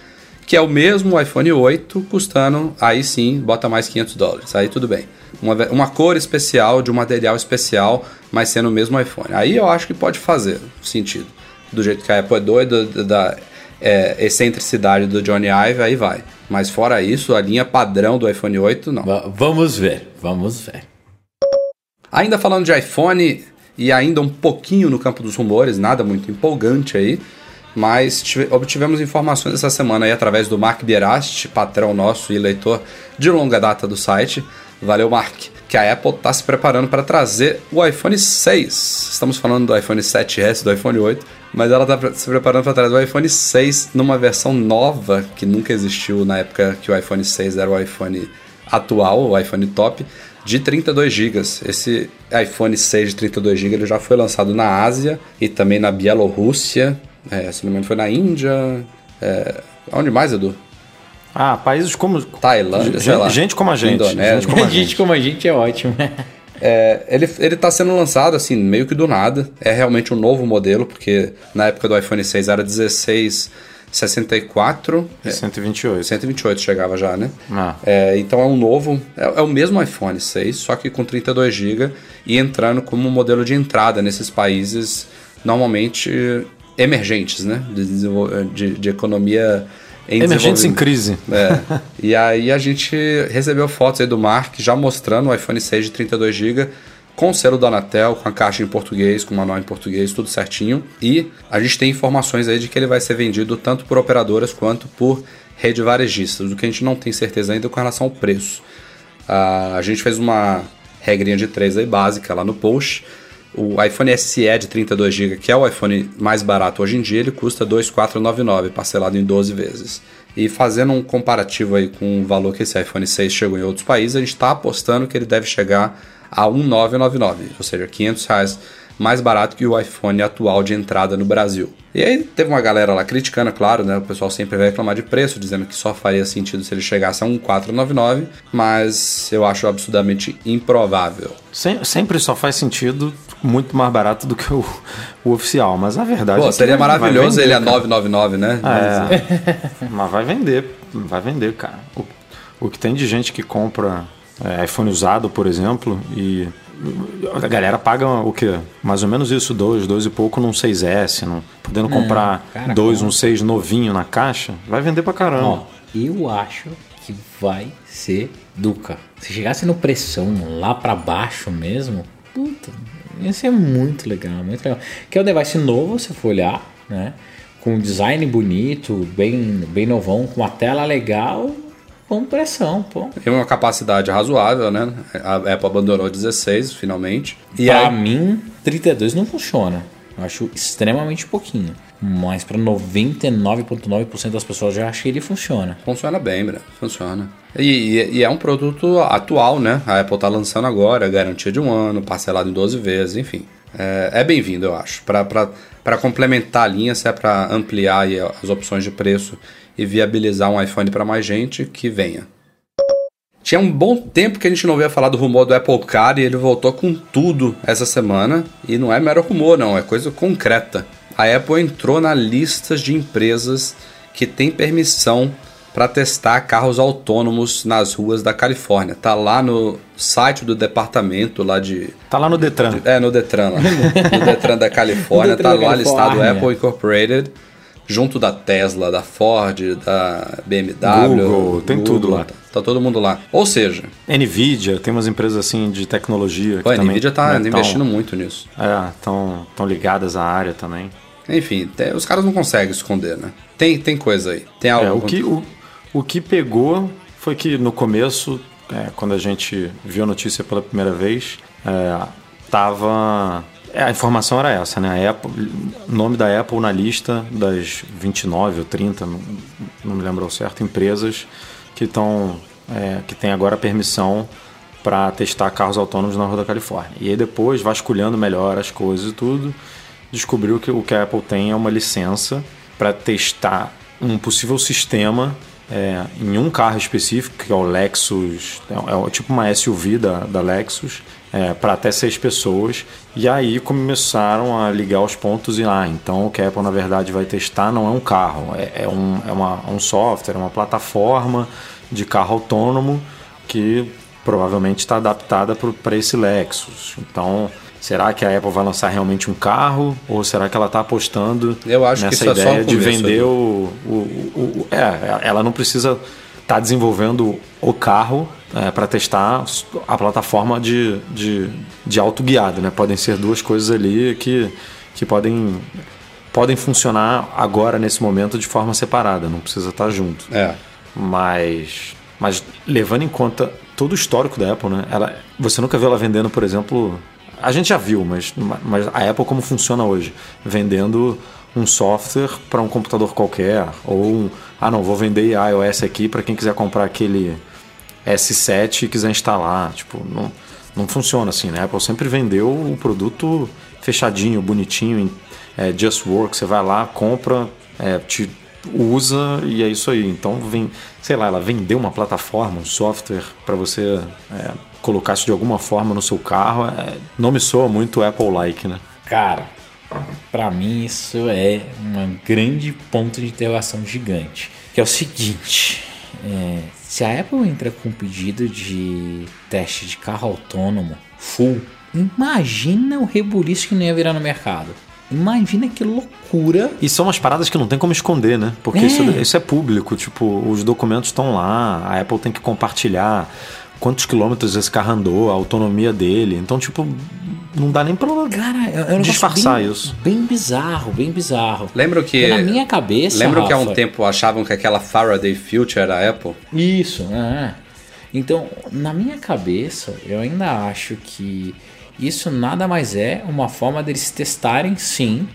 que é o mesmo iPhone 8, custando, aí sim, bota mais 500 dólares, aí tudo bem. Uma, uma cor especial, de um material especial, mas sendo o mesmo iPhone. Aí eu acho que pode fazer sentido. Do jeito que a Apple é doida, da, da é, excentricidade do Johnny Ive, aí vai. Mas fora isso, a linha padrão do iPhone 8, não. Va- Vamos ver, vamos ver. Ainda falando de iPhone e ainda um pouquinho no campo dos rumores, nada muito empolgante aí, mas tive- obtivemos informações essa semana aí através do Mark Bierast, patrão nosso e leitor de longa data do site. Valeu, Mark. Que a Apple está se preparando para trazer o iPhone 6. Estamos falando do iPhone 7S, do iPhone 8, mas ela está se preparando para trazer o iPhone 6 numa versão nova que nunca existiu na época que o iPhone 6 era o iPhone atual, o iPhone top, de 32 GB. Esse iPhone 6 de 32 GB já foi lançado na Ásia e também na Bielorrússia, é, se não me engano foi na Índia, é, onde mais, Edu? Ah, países como. Tailândia, Gente- sei lá. gente como a gente, Indonésia. gente como a gente como a gente é ótimo. É, ele, ele tá sendo lançado assim, meio que do nada. É realmente um novo modelo, porque na época do iPhone 6 era 1664. E 128. 128 chegava já, né? Ah. É, então é um novo, é, é o mesmo iPhone 6, só que com 32 GB e entrando como um modelo de entrada nesses países normalmente emergentes, né? De, desenvol- de, de economia em Emergentes em crise. É. E aí a gente recebeu fotos aí do Mark já mostrando o iPhone 6 de 32 GB com o selo da Anatel, com a caixa em português, com o manual em português, tudo certinho. E a gente tem informações aí de que ele vai ser vendido tanto por operadoras quanto por rede varejistas, o que a gente não tem certeza ainda com relação ao preço. Ah, a gente fez uma regrinha de três aí básica lá no post. O iPhone SE de 32GB, que é o iPhone mais barato hoje em dia, ele custa 2.499, parcelado em 12 vezes. E fazendo um comparativo aí com o valor que esse iPhone 6 chegou em outros países, a gente está apostando que ele deve chegar a 1.999, ou seja, 500 reais mais barato que o iPhone atual de entrada no Brasil. E aí teve uma galera lá criticando, é claro, né? O pessoal sempre vai reclamar de preço, dizendo que só faria sentido se ele chegasse a um 499, mas eu acho absurdamente improvável. Sem- sempre só faz sentido muito mais barato do que o, o oficial, mas a verdade é Pô, que seria maravilhoso vender, ele a cara. 999, né? É, mas vai vender, vai vender, cara. O, o que tem de gente que compra é, iPhone usado, por exemplo, e a galera paga o quê? Mais ou menos isso, dois, dois e pouco num 6S, não, podendo comprar cara, dois, compra. um 6 novinho na caixa, vai vender pra caramba. Ó, eu acho que vai ser Duca. Se chegasse no pressão lá pra baixo mesmo, puta, ia ser muito legal, muito legal. Que é um device novo, se for olhar, né? Com um design bonito, bem, bem novão, com uma tela legal, com pressão, pô. Tem uma capacidade razoável, né? A Apple abandonou 16, finalmente. E pra aí, mim, 32 não funciona. Eu acho extremamente pouquinho. Mas pra 99,9% das pessoas já acho que ele funciona. funciona bem, Breno. Funciona. E, e- e é um produto atual, né? A Apple tá lançando agora, garantia de um ano, parcelado em 12 vezes, enfim. É, é bem-vindo, eu acho. Para complementar a linha, se é para ampliar as opções de preço e viabilizar um iPhone para mais gente, que venha. Tinha um bom tempo que a gente não ouvia falar do rumor do Apple Car e ele voltou com tudo essa semana. E não é mero rumor, não, é coisa concreta. A Apple entrou na lista de empresas que tem permissão para testar carros autônomos nas ruas da Califórnia. Tá lá no site do departamento lá de. Tá lá no Detran. É, no Detran lá. no Detran da Califórnia. Detran tá da lá listado. Apple Incorporated. Junto da Tesla, da Ford, da BMW. Google, tem tudo lá. Tá, tá todo mundo lá. Ou seja, Nvidia, tem umas empresas assim de tecnologia que a também Nvidia tá né, investindo tão- muito nisso. É, estão tão ligadas à área também. Enfim, te- os caras não conseguem esconder, né? Tem, tem coisa aí. Tem algo. É, o, que, o, o que pegou foi que no começo, é, quando a gente viu a notícia pela primeira vez, é, tava. é, a informação era essa, né? A Apple, o nome da Apple na lista das 29 ou 30, não, não me lembro ao certo, empresas que estão. que tem agora permissão para testar carros autônomos na rua da Califórnia. E aí depois, vasculhando melhor as coisas e tudo, descobriu que o que a Apple tem é uma licença para testar um possível sistema é, em um carro específico, que é o Lexus, é, é tipo uma SUV da, da Lexus, para até seis pessoas. E aí começaram a ligar os pontos e ah, então o que a Apple na verdade vai testar não é um carro, é, é um, é uma, um software, é uma plataforma de carro autônomo que provavelmente está adaptada para esse Lexus. Então, será que a Apple vai lançar realmente um carro ou será que ela está apostando Eu acho que nessa é ideia o de vender o, o, o- o- é, ela não precisa estar desenvolvendo o carro para testar a plataforma de, de, de auto guiado, né? Podem ser duas coisas ali que, que podem podem funcionar agora nesse momento de forma separada, não precisa estar junto. É. Mas, mas levando em conta todo o histórico da Apple, né? Ela, você nunca viu ela vendendo, por exemplo. A gente já viu, mas, mas a Apple como funciona hoje? Vendendo um software para um computador qualquer. Ou um. Ah, não, vou vender iOS aqui para quem quiser comprar aquele S7 e quiser instalar. Tipo, não, não funciona assim, né? A Apple sempre vendeu o produto fechadinho, bonitinho, é, Just Work. Você vai lá, compra, é, te usa e é isso aí. Então, vem, sei lá, ela vendeu uma plataforma, um software para você é, colocar isso de alguma forma no seu carro. É, não me soa muito Apple-like, né? Cara, pra mim isso é um grande ponto de interrogação gigante. Que é o seguinte: é, se a Apple entra com um pedido de teste de carro autônomo full, imagina o rebuliço que não ia virar no mercado. Imagina que loucura. E são umas paradas que não tem como esconder, né? Porque É. isso, isso é público, tipo, os documentos estão lá, a Apple tem que compartilhar quantos quilômetros esse carro andou, a autonomia dele. Então, tipo, não dá nem pra. Cara, é é um Disfarçar bem, isso. Bem bizarro, bem bizarro. Lembro que. Porque na minha cabeça. Lembro que há um Rafa, tempo achavam que aquela Faraday Future era a Apple? Isso, é. Então, na minha cabeça, eu ainda acho que isso nada mais é uma forma deles testarem sim,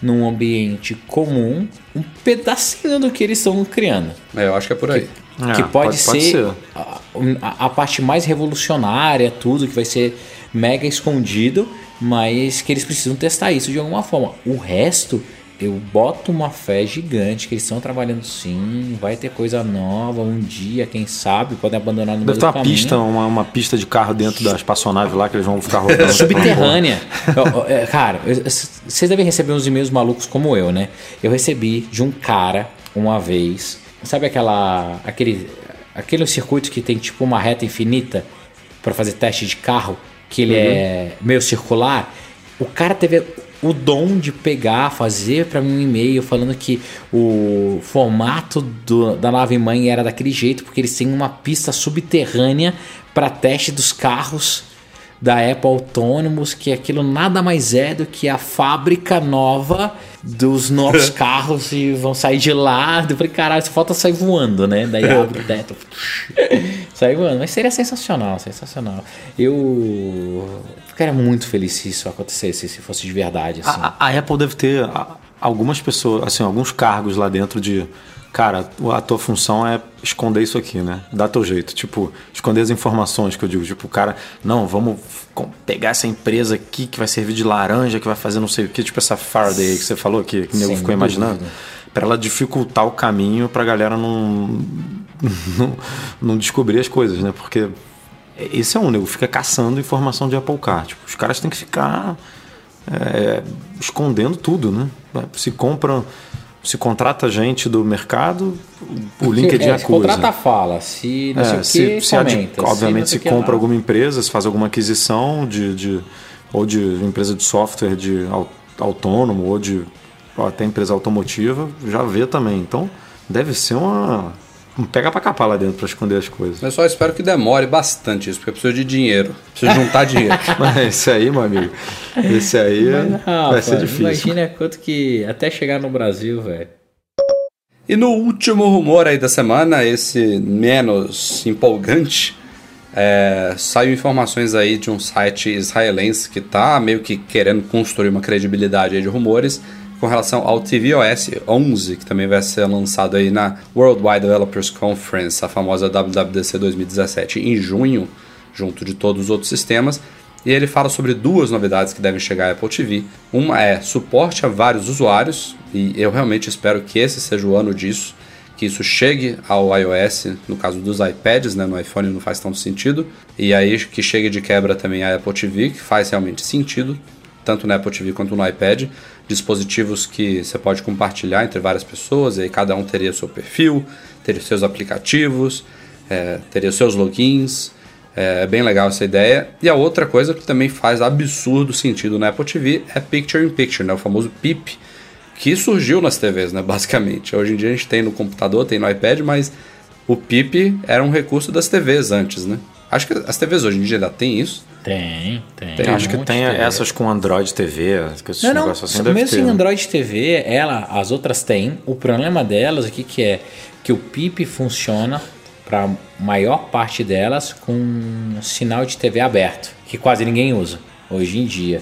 num ambiente comum, um pedacinho do que eles estão criando. É, eu acho que é por aí. É, que pode, pode- ser, pode ser. A, a- a parte mais revolucionária, tudo que vai ser mega escondido, mas que eles precisam testar isso de alguma forma. O resto, eu boto uma fé gigante que eles estão trabalhando sim, vai ter coisa nova um dia, quem sabe, podem abandonar no Deve meio ter uma caminho. pista, uma, uma pista de carro dentro da espaçonave lá que eles vão ficar rodando. subterrânea. É, cara, vocês devem receber uns e-mails malucos como eu, né? Eu recebi de um cara uma vez, sabe aquela aquele aquele circuito que tem tipo uma reta infinita para fazer teste de carro, que ele é meio circular? O cara teve o dom de pegar, fazer para mim um e-mail falando que o formato do- da nave mãe era daquele jeito porque eles têm uma pista subterrânea para teste dos carros da Apple Autônomos, que aquilo nada mais é do que a fábrica nova dos novos carros e vão sair de lá. Eu falei, caralho, só falta sair voando, né? Daí abre o teto. sai voando. Mas seria sensacional, sensacional. Eu ficaria muito feliz se isso acontecesse, se fosse de verdade. Assim. A, a- Apple deve ter algumas pessoas, assim, alguns cargos lá dentro de. Cara, a tua função é esconder isso aqui, né? Dá teu jeito. Tipo, esconder as informações que eu digo. Tipo, o cara, não, vamos pegar essa empresa aqui que vai servir de laranja, que vai fazer não sei o que, tipo essa Faraday que você falou, que, que o nego ficou imaginando. Pra ela dificultar o caminho pra galera não, não, não descobrir as coisas, né? Porque esse é um nego, fica caçando informação de Apple Car. Tipo, os caras têm que ficar é, escondendo tudo, né? Se compra, se contrata gente do mercado, o LinkedIn é, acusa. se contrata fala, se não É, sei o se, que, se ad- comenta. obviamente se que compra alguma empresa, se faz alguma aquisição de, de- ou de empresa de software de au- autônomo ou de até empresa automotiva, já vê também. Então deve ser uma um pega pra capar lá dentro pra esconder as coisas. Eu só espero que demore bastante isso, porque eu preciso de dinheiro. Preciso juntar dinheiro. Mas esse aí, meu amigo, esse aí Ah, vai ser pô, difícil. Imagina quanto que até chegar no Brasil, velho. E no último rumor aí da semana, esse menos empolgante, é, saiu informações aí de um site israelense que tá meio que querendo construir uma credibilidade aí de rumores com relação ao tvOS 11, que também vai ser lançado aí na Worldwide Developers Conference, a famosa WWDC 2017, em junho, junto de todos os outros sistemas. E ele fala sobre duas novidades que devem chegar à Apple TV. Uma é suporte a vários usuários, e eu realmente espero que esse seja o ano disso, que isso chegue ao iOS, no caso dos iPads, né, no iPhone não faz tanto sentido, e aí que chegue de quebra também a Apple TV, que faz realmente sentido, tanto no Apple TV quanto no iPad, dispositivos que você pode compartilhar entre várias pessoas, e aí cada um teria seu perfil, teria seus aplicativos, é, teria seus logins, é bem legal essa ideia. E a outra coisa que também faz absurdo sentido na Apple TV é Picture in Picture, né? o famoso PIP, que surgiu nas TVs, né? basicamente. Hoje em dia a gente tem no computador, tem no iPad, mas o PIP era um recurso das TVs antes, né? Acho que as TVs hoje em dia ainda tem isso. Tem, tem. Eu acho um que tem essas com Android TV, que esses Não, não, negócios assim deve mesmo ter. sem né? Android TV, ela, as outras têm. O problema delas aqui que é que o PIP funciona para maior parte delas com sinal de TV aberto, que quase ninguém usa hoje em dia.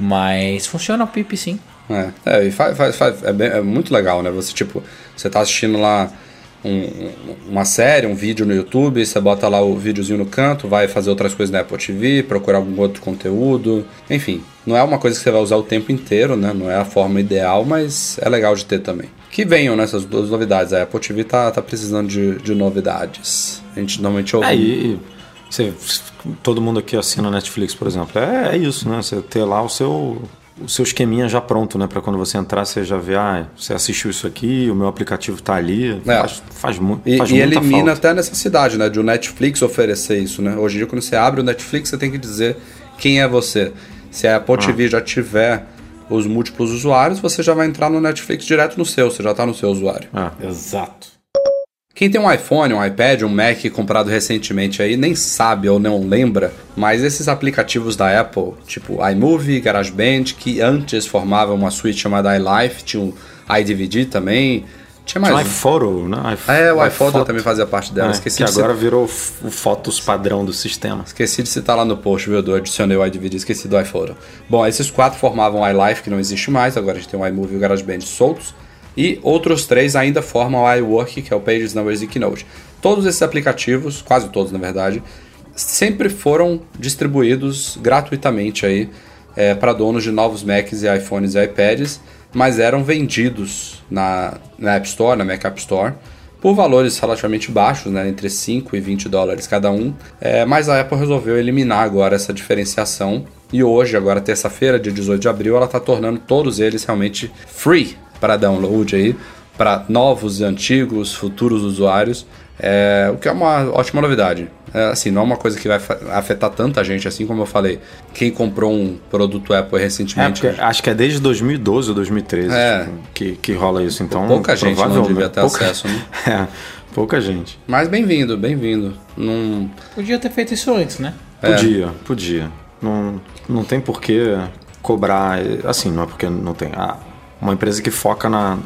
Mas funciona o PIP sim. É, é, e faz, faz, faz- é, bem- é muito legal, né? Você, tipo, você tá assistindo lá um- um- uma série, um vídeo no YouTube, você bota lá o videozinho no canto, vai fazer outras coisas na Apple TV, procurar algum outro conteúdo. Enfim, não é uma coisa que você vai usar o tempo inteiro, né? Não é a forma ideal, mas é legal de ter também. Que venham nessas duas novidades. A Apple TV tá, tá precisando de, de novidades. A gente normalmente ouve. É, e você, todo mundo aqui assina Netflix, por exemplo. É, é isso, né? Você ter lá o seu, o seu esqueminha já pronto, né? Pra quando você entrar, você já vê, ah, você assistiu isso aqui, o meu aplicativo tá ali. É. Faz, faz, mu E, faz e muita elimina falta. até a necessidade, né, de o Netflix oferecer isso, né? Hoje em dia, quando você abre o Netflix, você tem que dizer quem é você. Se a Apple TV já tiver os múltiplos usuários, você já vai entrar no Netflix direto no seu, você já está no seu usuário. É. Exato. Quem tem um iPhone, um iPad, um Mac comprado recentemente aí, nem sabe ou não lembra, mas esses aplicativos da Apple, tipo iMovie, GarageBand, que antes formavam uma suite chamada iLife, tinha o iDVD também, tinha mais... Tinha o um. iPhoto, né? iPh- É, o iPhoto também fazia parte dela, É, esqueci que de agora virou o Fotos padrão do sistema. Esqueci de citar lá no post, viu? Eu adicionei o iDVD, esqueci do iPhoto. Bom, esses quatro formavam o iLife, que não existe mais, agora a gente tem o iMovie e o GarageBand soltos. E outros três ainda formam o iWork, que é o Pages, Numbers e Keynote. todos esses aplicativos, quase todos na verdade, sempre foram distribuídos gratuitamente aí é, para donos de novos Macs e iPhones e iPads, mas eram vendidos na, na App Store, na Mac App Store, por valores relativamente baixos, né, entre 5 e 20 dólares cada um. É, mas a Apple resolveu eliminar agora essa diferenciação e hoje, agora terça-feira, dia 18 de abril, ela está tornando todos eles realmente free para download aí para novos e antigos, futuros usuários, é, o que é uma ótima novidade. É, assim, não é uma coisa que vai afetar tanta gente, assim como eu falei. Quem comprou um produto Apple recentemente. É, acho que é desde 2012 ou 2013 é. que, que rola isso. Então, pouca gente não devia ter pouca, acesso, né? É, pouca gente. Mas bem-vindo, bem-vindo. Num... Podia ter feito isso antes, né? Podia, podia. Não, não tem por que cobrar. Assim, não é porque não tem. Ah, uma empresa que foca na,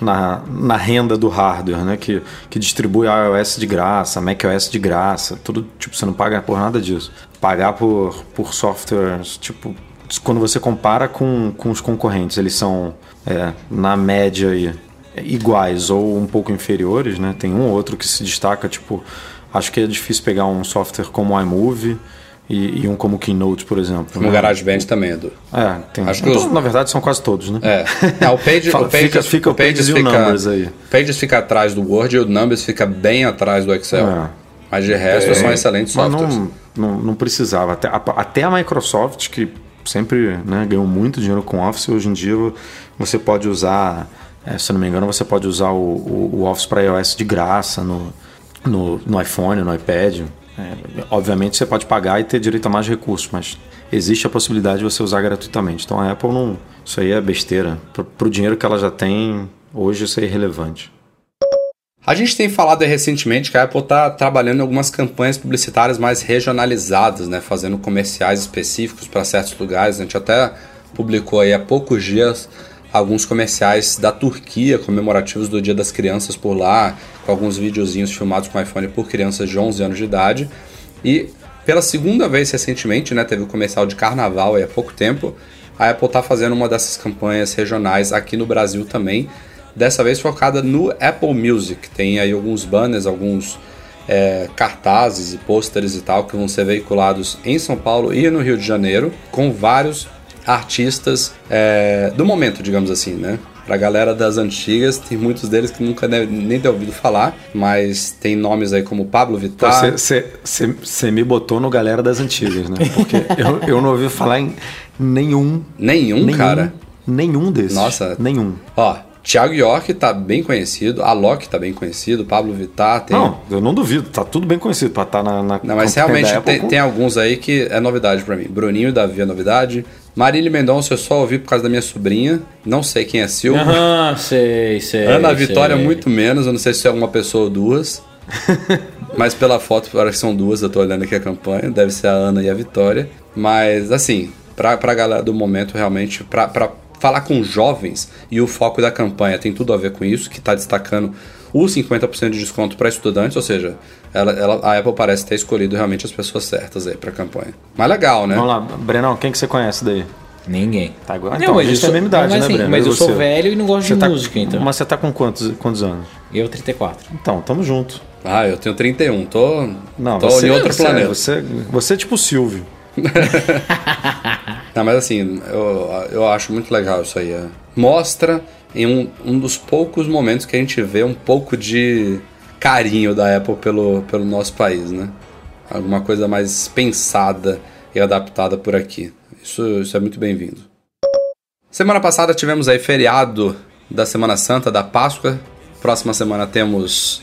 na, na, renda do hardware, né? Que, que distribui iOS de graça, macOS de graça, tudo, tipo, você não paga por nada disso. Pagar por, por softwares, tipo, quando você compara com, com os concorrentes, eles são, é, na média, iguais ou um pouco inferiores, né? Tem um ou outro que se destaca, tipo, acho que é difícil pegar um software como o iMovie e, e, um como Keynote, por exemplo. Como né? GarageBand também, Edu. É, tem. Acho que os... Na verdade, são quase todos, né? É. Não, o Page, o Pages, fica, fica o Pages, fica, e o Numbers aí. O Pages fica atrás do Word e o Numbers fica bem atrás do Excel. É. Mas de resto, é, são excelentes mas softwares. Não, não, não precisava. Até a, até a Microsoft, que sempre né, ganhou muito dinheiro com Office, hoje em dia você pode usar, é, se não me engano, você pode usar o, o, o Office para iOS de graça no, no, no iPhone, no iPad. É, obviamente você pode pagar e ter direito a mais recursos, mas existe a possibilidade de você usar gratuitamente. Então a Apple não. Isso aí é besteira. Para o dinheiro que ela já tem, hoje isso é irrelevante. A gente tem falado recentemente que a Apple está trabalhando em algumas campanhas publicitárias mais regionalizadas, né? fazendo comerciais específicos para certos lugares. A gente até publicou aí há poucos dias alguns comerciais da Turquia comemorativos do Dia das Crianças por lá, com alguns videozinhos filmados com iPhone por crianças de 11 anos de idade. E pela segunda vez recentemente, né, teve o um comercial de carnaval há pouco tempo, a Apple está fazendo uma dessas campanhas regionais aqui no Brasil também, dessa vez focada no Apple Music. Tem aí alguns banners, alguns é, cartazes e pôsteres e tal que vão ser veiculados em São Paulo e no Rio de Janeiro, com vários artistas é, do momento, digamos assim, né? Pra galera das antigas, tem muitos deles que nunca nem ter ouvido falar, mas tem nomes aí como Pablo Vittar. Você me botou no galera das antigas, né? Porque eu, eu não ouvi falar em nenhum. Nenhum, nenhum cara? Nenhum desses. Nossa. Nenhum. Ó, Thiago York tá bem conhecido, Alok tá bem conhecido, Pablo Vittar tem. Não, eu não duvido, tá tudo bem conhecido pra estar tá na, na. Não, mas realmente tem, tem, alguns aí que é novidade para mim. Bruninho e Davi é novidade. Marília Mendonça eu só ouvi por causa da minha sobrinha. Não sei quem é Silvio. Aham, sei, sei. Ana Vitória, sei. muito menos. Eu não sei se é uma pessoa ou duas. mas pela foto, parece que são duas. Eu tô olhando aqui a campanha. Deve ser a Ana e a Vitória. Mas, assim, pra, pra galera do momento, realmente, pra, pra falar com jovens e o foco da campanha tem tudo a ver com isso, que está destacando o 50% de desconto para estudantes, ou seja, ela, ela, a Apple parece ter escolhido realmente as pessoas certas aí para a campanha. Mas legal, né? Vamos lá, Brenão, quem que você conhece daí? Ninguém. Tá agora? Então, mas a gente tem a mesma idade, mas, né, assim, Breno? Mas eu sou velho e não gosto você de tá, música, então. Mas você tá com quantos, quantos anos? Eu, 34. Então, tamo junto. Ah, eu tenho 31. Tô, não, tô você, em outro você, planeta. Você, você é tipo o Silvio. Não, mas assim, eu, eu acho muito legal isso aí. É. Mostra em um, um dos poucos momentos que a gente vê um pouco de carinho da Apple pelo, pelo nosso país, né? Alguma coisa mais pensada e adaptada por aqui. Isso, isso é muito bem-vindo. Semana passada tivemos aí feriado da Semana Santa, da Páscoa. Próxima semana temos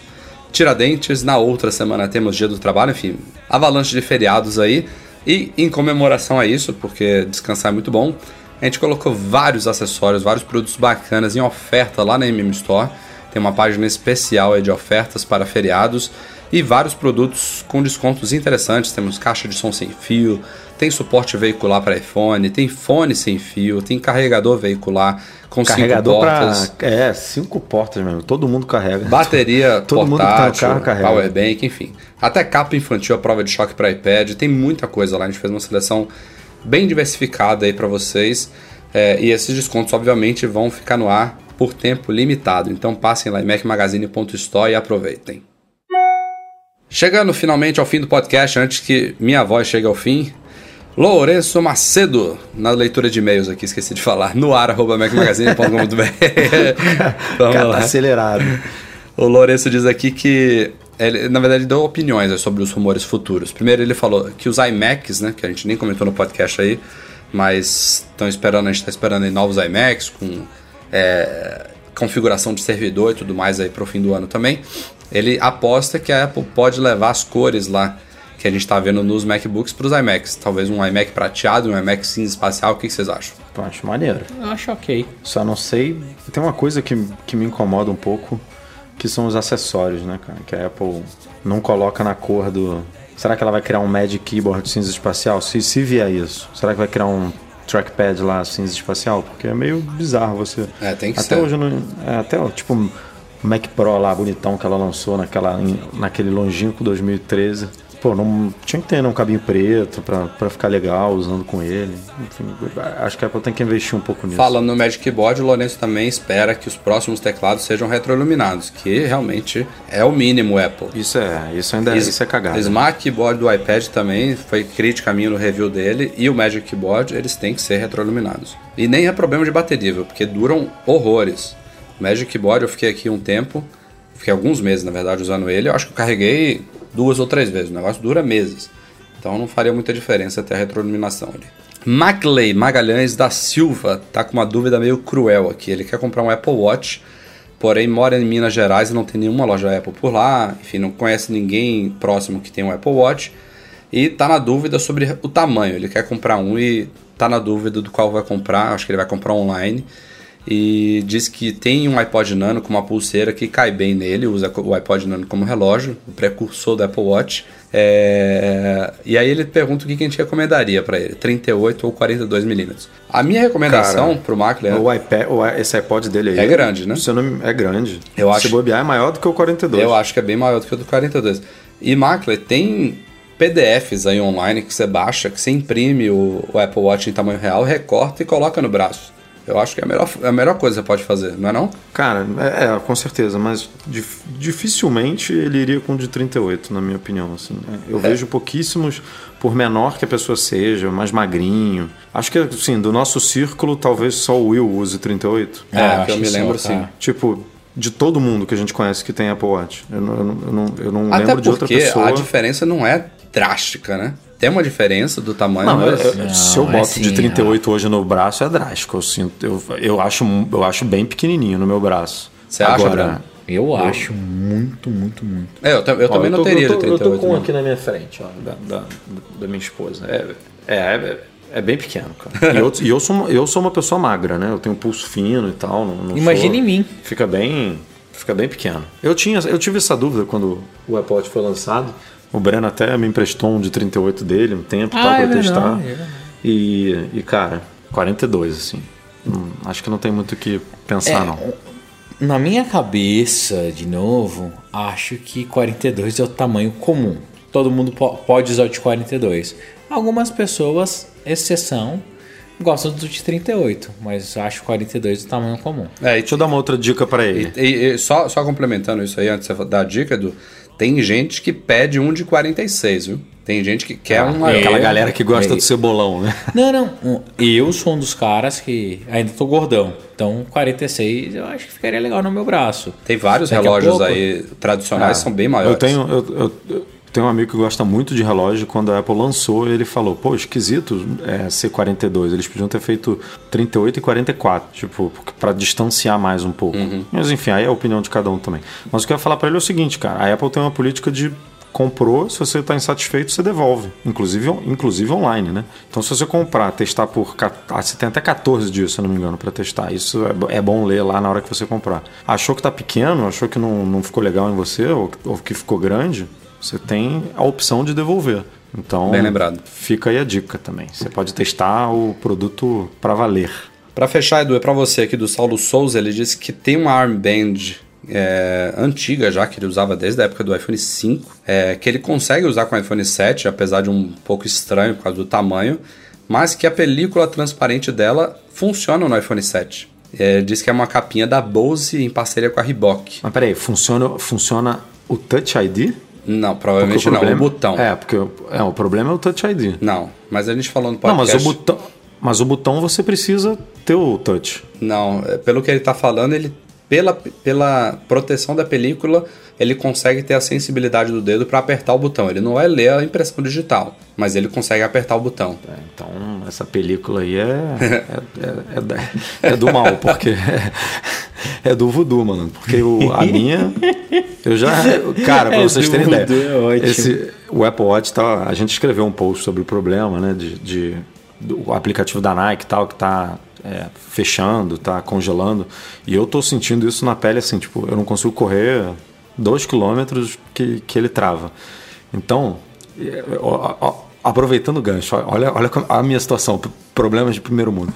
Tiradentes, na outra semana temos Dia do Trabalho, enfim, avalanche de feriados aí. E em comemoração a isso, porque descansar é muito bom, a gente colocou vários acessórios, vários produtos bacanas em oferta lá na MM Store. Tem uma página especial de ofertas para feriados e vários produtos com descontos interessantes. Temos caixa de som sem fio, tem suporte veicular para iPhone, tem fone sem fio, tem carregador veicular com carregador cinco portas. Pra, é, cinco portas mesmo. Todo mundo carrega. Bateria Todo portátil, mundo que tá no carro carrega. powerbank, enfim. Até capa infantil, a prova de choque para iPad. Tem muita coisa lá. A gente fez uma seleção bem diversificada aí para vocês. É, e esses descontos, obviamente, vão ficar no ar por tempo limitado. Então passem lá em macmagazine.store e aproveitem. Chegando finalmente ao fim do podcast, antes que minha voz chegue ao fim, Lourenço Macedo, na leitura de e-mails aqui, esqueci de falar, no ar, arroba macmagazine.com.br. Vamos Cara, lá. tá acelerado. O Lourenço diz aqui que, ele, na verdade, deu opiniões né, sobre os rumores futuros. Primeiro, ele falou que os iMacs, né, que a gente nem comentou no podcast aí, mas estão esperando, a gente está esperando aí novos iMacs com é, configuração de servidor e tudo mais aí para o fim do ano também. Ele aposta que a Apple pode levar as cores lá que a gente está vendo nos MacBooks para os iMacs. Talvez um iMac prateado, um iMac cinza espacial. O que, que vocês acham? Eu acho maneiro. Eu acho ok. Só não sei. Tem uma coisa que, que me incomoda um pouco, que são os acessórios, né, cara? Que a Apple não coloca na cor do. Será que ela vai criar um Magic Keyboard cinza espacial? Se, se vier isso, será que vai criar um trackpad lá cinza espacial? Porque é meio bizarro você. É, tem que até ser. hoje não. é, até tipo Mac Pro lá bonitão que ela lançou naquela, naquele longínquo 2013. Pô, não tinha que ter né, um cabinho preto pra, pra ficar legal usando com ele. Enfim, acho que a Apple tem que investir um pouco nisso. Falando no Magic Keyboard, o Lourenço também espera que os próximos teclados sejam retroiluminados, que realmente é o mínimo Apple. Isso é, isso ainda é, Is- isso é cagada. Smart Keyboard do iPad também foi crítica minha no review dele e o Magic Keyboard eles têm que ser retroiluminados. E nem é problema de bateria, porque duram horrores. O Magic Keyboard eu fiquei aqui um tempo, fiquei alguns meses na verdade usando ele, eu acho que eu carreguei duas ou três vezes, o negócio dura meses. Então não faria muita diferença ter a retroiluminação ali. Maclay Magalhães da Silva tá com uma dúvida meio cruel aqui. Ele quer comprar um Apple Watch, porém mora em Minas Gerais e não tem nenhuma loja Apple por lá. Enfim, não conhece ninguém próximo que tem um Apple Watch. E tá na dúvida sobre o tamanho. Ele quer comprar um e tá na dúvida do qual vai comprar. Acho que ele vai comprar online. E diz que tem um iPod Nano com uma pulseira que cai bem nele, usa o iPod Nano como relógio, o precursor do Apple Watch. É, E aí ele pergunta o que a gente recomendaria para ele, 38 ou 42 milímetros. A minha recomendação Cara, pro Mac é, O iPad, o esse iPod dele aí. É grande, né? se eu não- é grande. Eu Se acho- bobear é maior do que o 42. eu acho que é bem maior do que o do 42. E Macler tem PDFs aí online que você baixa, que você imprime o, o Apple Watch em tamanho real, recorta e coloca no braço. Eu acho que é a melhor, é a melhor coisa que você pode fazer, não é não? Cara, é, é, com certeza, mas dif- dificilmente ele iria com o de 38, na minha opinião. Assim. É, Eu vejo pouquíssimos, por menor que a pessoa seja, mais magrinho. Acho que, assim, do nosso círculo, talvez só o Will use 38. É, Ah, que eu me lembro tá. sim. Tipo, de todo mundo que a gente conhece que tem Apple Watch. Eu não, eu não, eu não, eu não Até lembro de outra porque pessoa. a diferença não é drástica, né? Tem uma diferença do tamanho, Não, eu- mas... eu- se eu Não, é boto de assim, 38 hoje no braço, é drástico. Eu, sinto, eu, eu, acho, eu acho bem pequenininho no meu braço. Você acha, Breno? Eu acho muito, muito, muito. É, eu, eu também Ó, não tô- teria eu tô, de Eu 38. tô com um não. aqui na minha frente, ó, da, da, da minha esposa. É, é, é, é bem pequeno, cara. E eu, e eu, sou, uma- eu sou uma pessoa magra, né? Eu tenho um pulso fino e tal. Não, não Imagina sou- em mim. Fica bem, fica bem pequeno. Eu, tinha, eu tive essa dúvida quando o Apple Watch foi lançado. O Breno até me emprestou um de 38 dele, um tempo Ah, tal, pra é testar. é verdade. E, e, cara, 42, assim. Hum, acho que não tem muito o que pensar, É, não. Na minha cabeça, de novo, acho que 42 é o tamanho comum. Todo mundo po- pode usar o de 42. Algumas pessoas, exceção, gostam do de 38, mas acho 42 o tamanho comum. É, e Deixa eu dar uma outra dica pra ele. E, e só, só complementando isso aí, antes de você dar a dica, Edu, tem gente que pede um de 46, viu? Tem gente que quer um é. Aquela maior. galera que gosta é. do cebolão, né? Não, não. Eu sou um dos caras que ainda tô gordão. Então 46 eu acho que ficaria legal no meu braço. Tem vários Daqui relógios pouco- aí tradicionais Ah, são bem maiores. Eu tenho, eu, eu- eu tenho um amigo que gosta muito de relógio. Quando a Apple lançou, ele falou: pô, esquisito é, ser 42. Eles podiam ter feito 38 e 44, tipo, para distanciar mais um pouco. Uhum. Mas enfim, aí é a opinião de cada um também. Mas o que eu ia falar para ele é o seguinte, cara: a Apple tem uma política de. Comprou, se você está insatisfeito, você devolve. Inclusive, inclusive online, né? Então, se você comprar, testar por. ah, Você tem até 14 dias, se eu não me engano, para testar. Isso é é bom ler lá na hora que você comprar. Achou que tá pequeno, achou que não, não ficou legal em você, ou, ou que ficou grande, você tem a opção de devolver. Então, Bem lembrado. fica aí a dica também. Você pode testar o produto para valer. Pra fechar, Edu, é pra você aqui do Saulo Souza, ele disse que tem uma armband é, antiga já, que ele usava desde a época do iPhone 5, é, que ele consegue usar com o iPhone 7, apesar de um pouco estranho por causa do tamanho, mas que a película transparente dela funciona no iPhone 7. É, diz que é uma capinha da Bose em parceria com a Reebok. Mas peraí, funciona, funciona o Touch ID? Não, provavelmente não. problema- O botão. É, porque é, o problema é o Touch ID. Não, mas a gente falou no Não, mas podcast. o botão. Mas o botão você precisa ter o touch. Não, é, pelo que ele tá falando, ele pela, pela proteção da película, ele consegue ter a sensibilidade do dedo para apertar o botão. Ele não vai ler a impressão digital, mas ele consegue apertar o botão. É, Então, essa película aí é, é, é, é é do mal, porque é, é do voodoo, mano. Porque o, a minha, eu já. Cara, pra É vocês terem ideia. voodoo, é ótimo. Esse, o Apple Watch, tá, a gente escreveu um post sobre o problema, né? De, de- do o aplicativo da Nike e tal, que tá é, fechando, tá congelando. E eu tô sentindo isso na pele, assim, tipo, eu não consigo correr dois quilômetros que, que ele trava. Então, é, ó, ó, aproveitando o gancho, olha, olha a minha situação, problemas de primeiro mundo.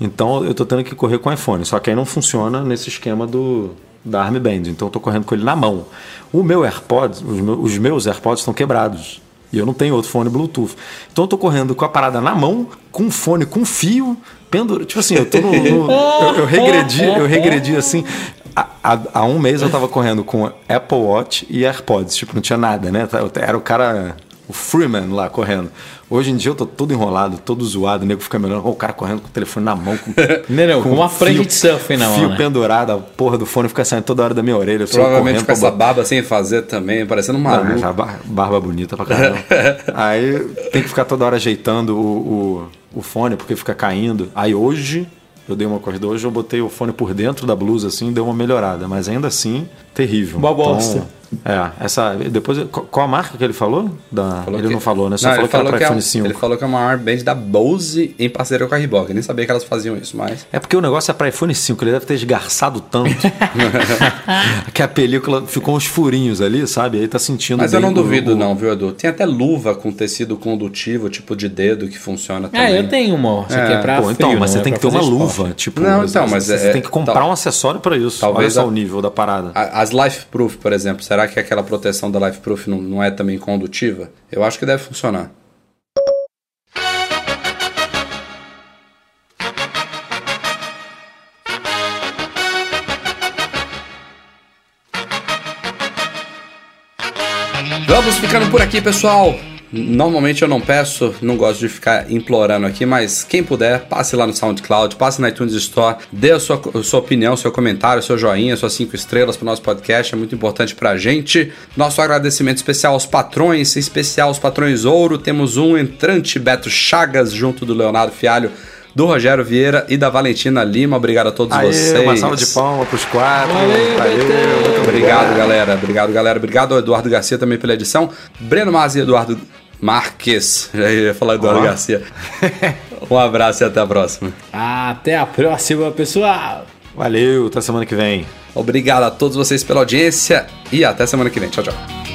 Então eu tô tendo que correr com o iPhone, só que aí não funciona nesse esquema do da Armband, então eu tô correndo com ele na mão. O meu AirPods, os meus AirPods estão quebrados. E eu não tenho outro fone Bluetooth. Então eu tô correndo com a parada na mão, com um fone com fio, pendurado. Tipo assim, eu tô no. no- eu, eu regredi, eu regredi assim. Há, um mês eu tava correndo com Apple Watch e AirPods. Tipo, não tinha nada, né? Eu Era o cara. O Freeman lá correndo. Hoje em dia eu tô todo enrolado, todo zoado, o nego fica me olhando, ó, o cara correndo com o telefone na mão. Com, Não, não, com uma frente de surf na mão, Fio né? pendurado, a porra do fone fica saindo toda hora da minha orelha. Provavelmente com essa barba sem fazer também, parecendo um não, maluco. já bar- barba bonita pra caramba. Aí tem que ficar toda hora ajeitando o, o, o fone porque fica caindo. Aí hoje, eu dei uma corrida hoje, eu botei o fone por dentro da blusa assim, deu uma melhorada. Mas ainda assim, terrível. Uma bosta. Então, é, essa. Depois. qual- a marca que ele falou? Da, Falou ele que- não falou, né? Só Não, falou ele que era falou pra que é iPhone um- 5. Ele falou que é uma armband da Bose em parceria com a Reebok. Eu nem sabia que elas faziam isso, mas. É porque o negócio é para iPhone 5, ele deve ter esgarçado tanto que a película ficou uns furinhos ali, sabe? Aí tá sentindo. Mas eu não duvido, o- não, viu, Edu? Tem até luva com tecido condutivo, tipo de dedo, que funciona também. Ah, eu tenho uma. Isso aqui é pra Pô, então, frio, mas você é tem que pra ter uma fazer luva, esporte. tipo. Não, então, mas você é- tem que comprar tal- um acessório para isso. talvez Olha só a- o nível da parada. A- As Lifeproof, por exemplo, será que aquela proteção da Lifeproof não, não é também condutiva? Eu acho que deve funcionar. Vamos ficando por aqui, pessoal. Normalmente eu não peço, não gosto de ficar implorando aqui, mas quem puder, passe lá no SoundCloud, passe na iTunes Store, dê a sua, a sua opinião, seu comentário, seu joinha, suas cinco estrelas para o nosso podcast, é muito importante pra gente. Nosso agradecimento especial aos patrões, em especial aos patrões ouro. Temos um entrante, Beto Chagas, junto do Leonardo Fialho, do Rogério Vieira e da Valentina Lima. Obrigado a todos Aê, vocês. uma salva de palmas pros quatro. Valeu, Betão. muito Obrigado, galera. Obrigado, galera. Obrigado ao Eduardo Garcia também pela edição. Breno Mas e Eduardo Marques. Já ia falar Eduardo. Garcia. Um abraço e até a próxima. Até a próxima, pessoal! Valeu, até semana que vem. Obrigado a todos vocês pela audiência e até semana que vem. Tchau, tchau.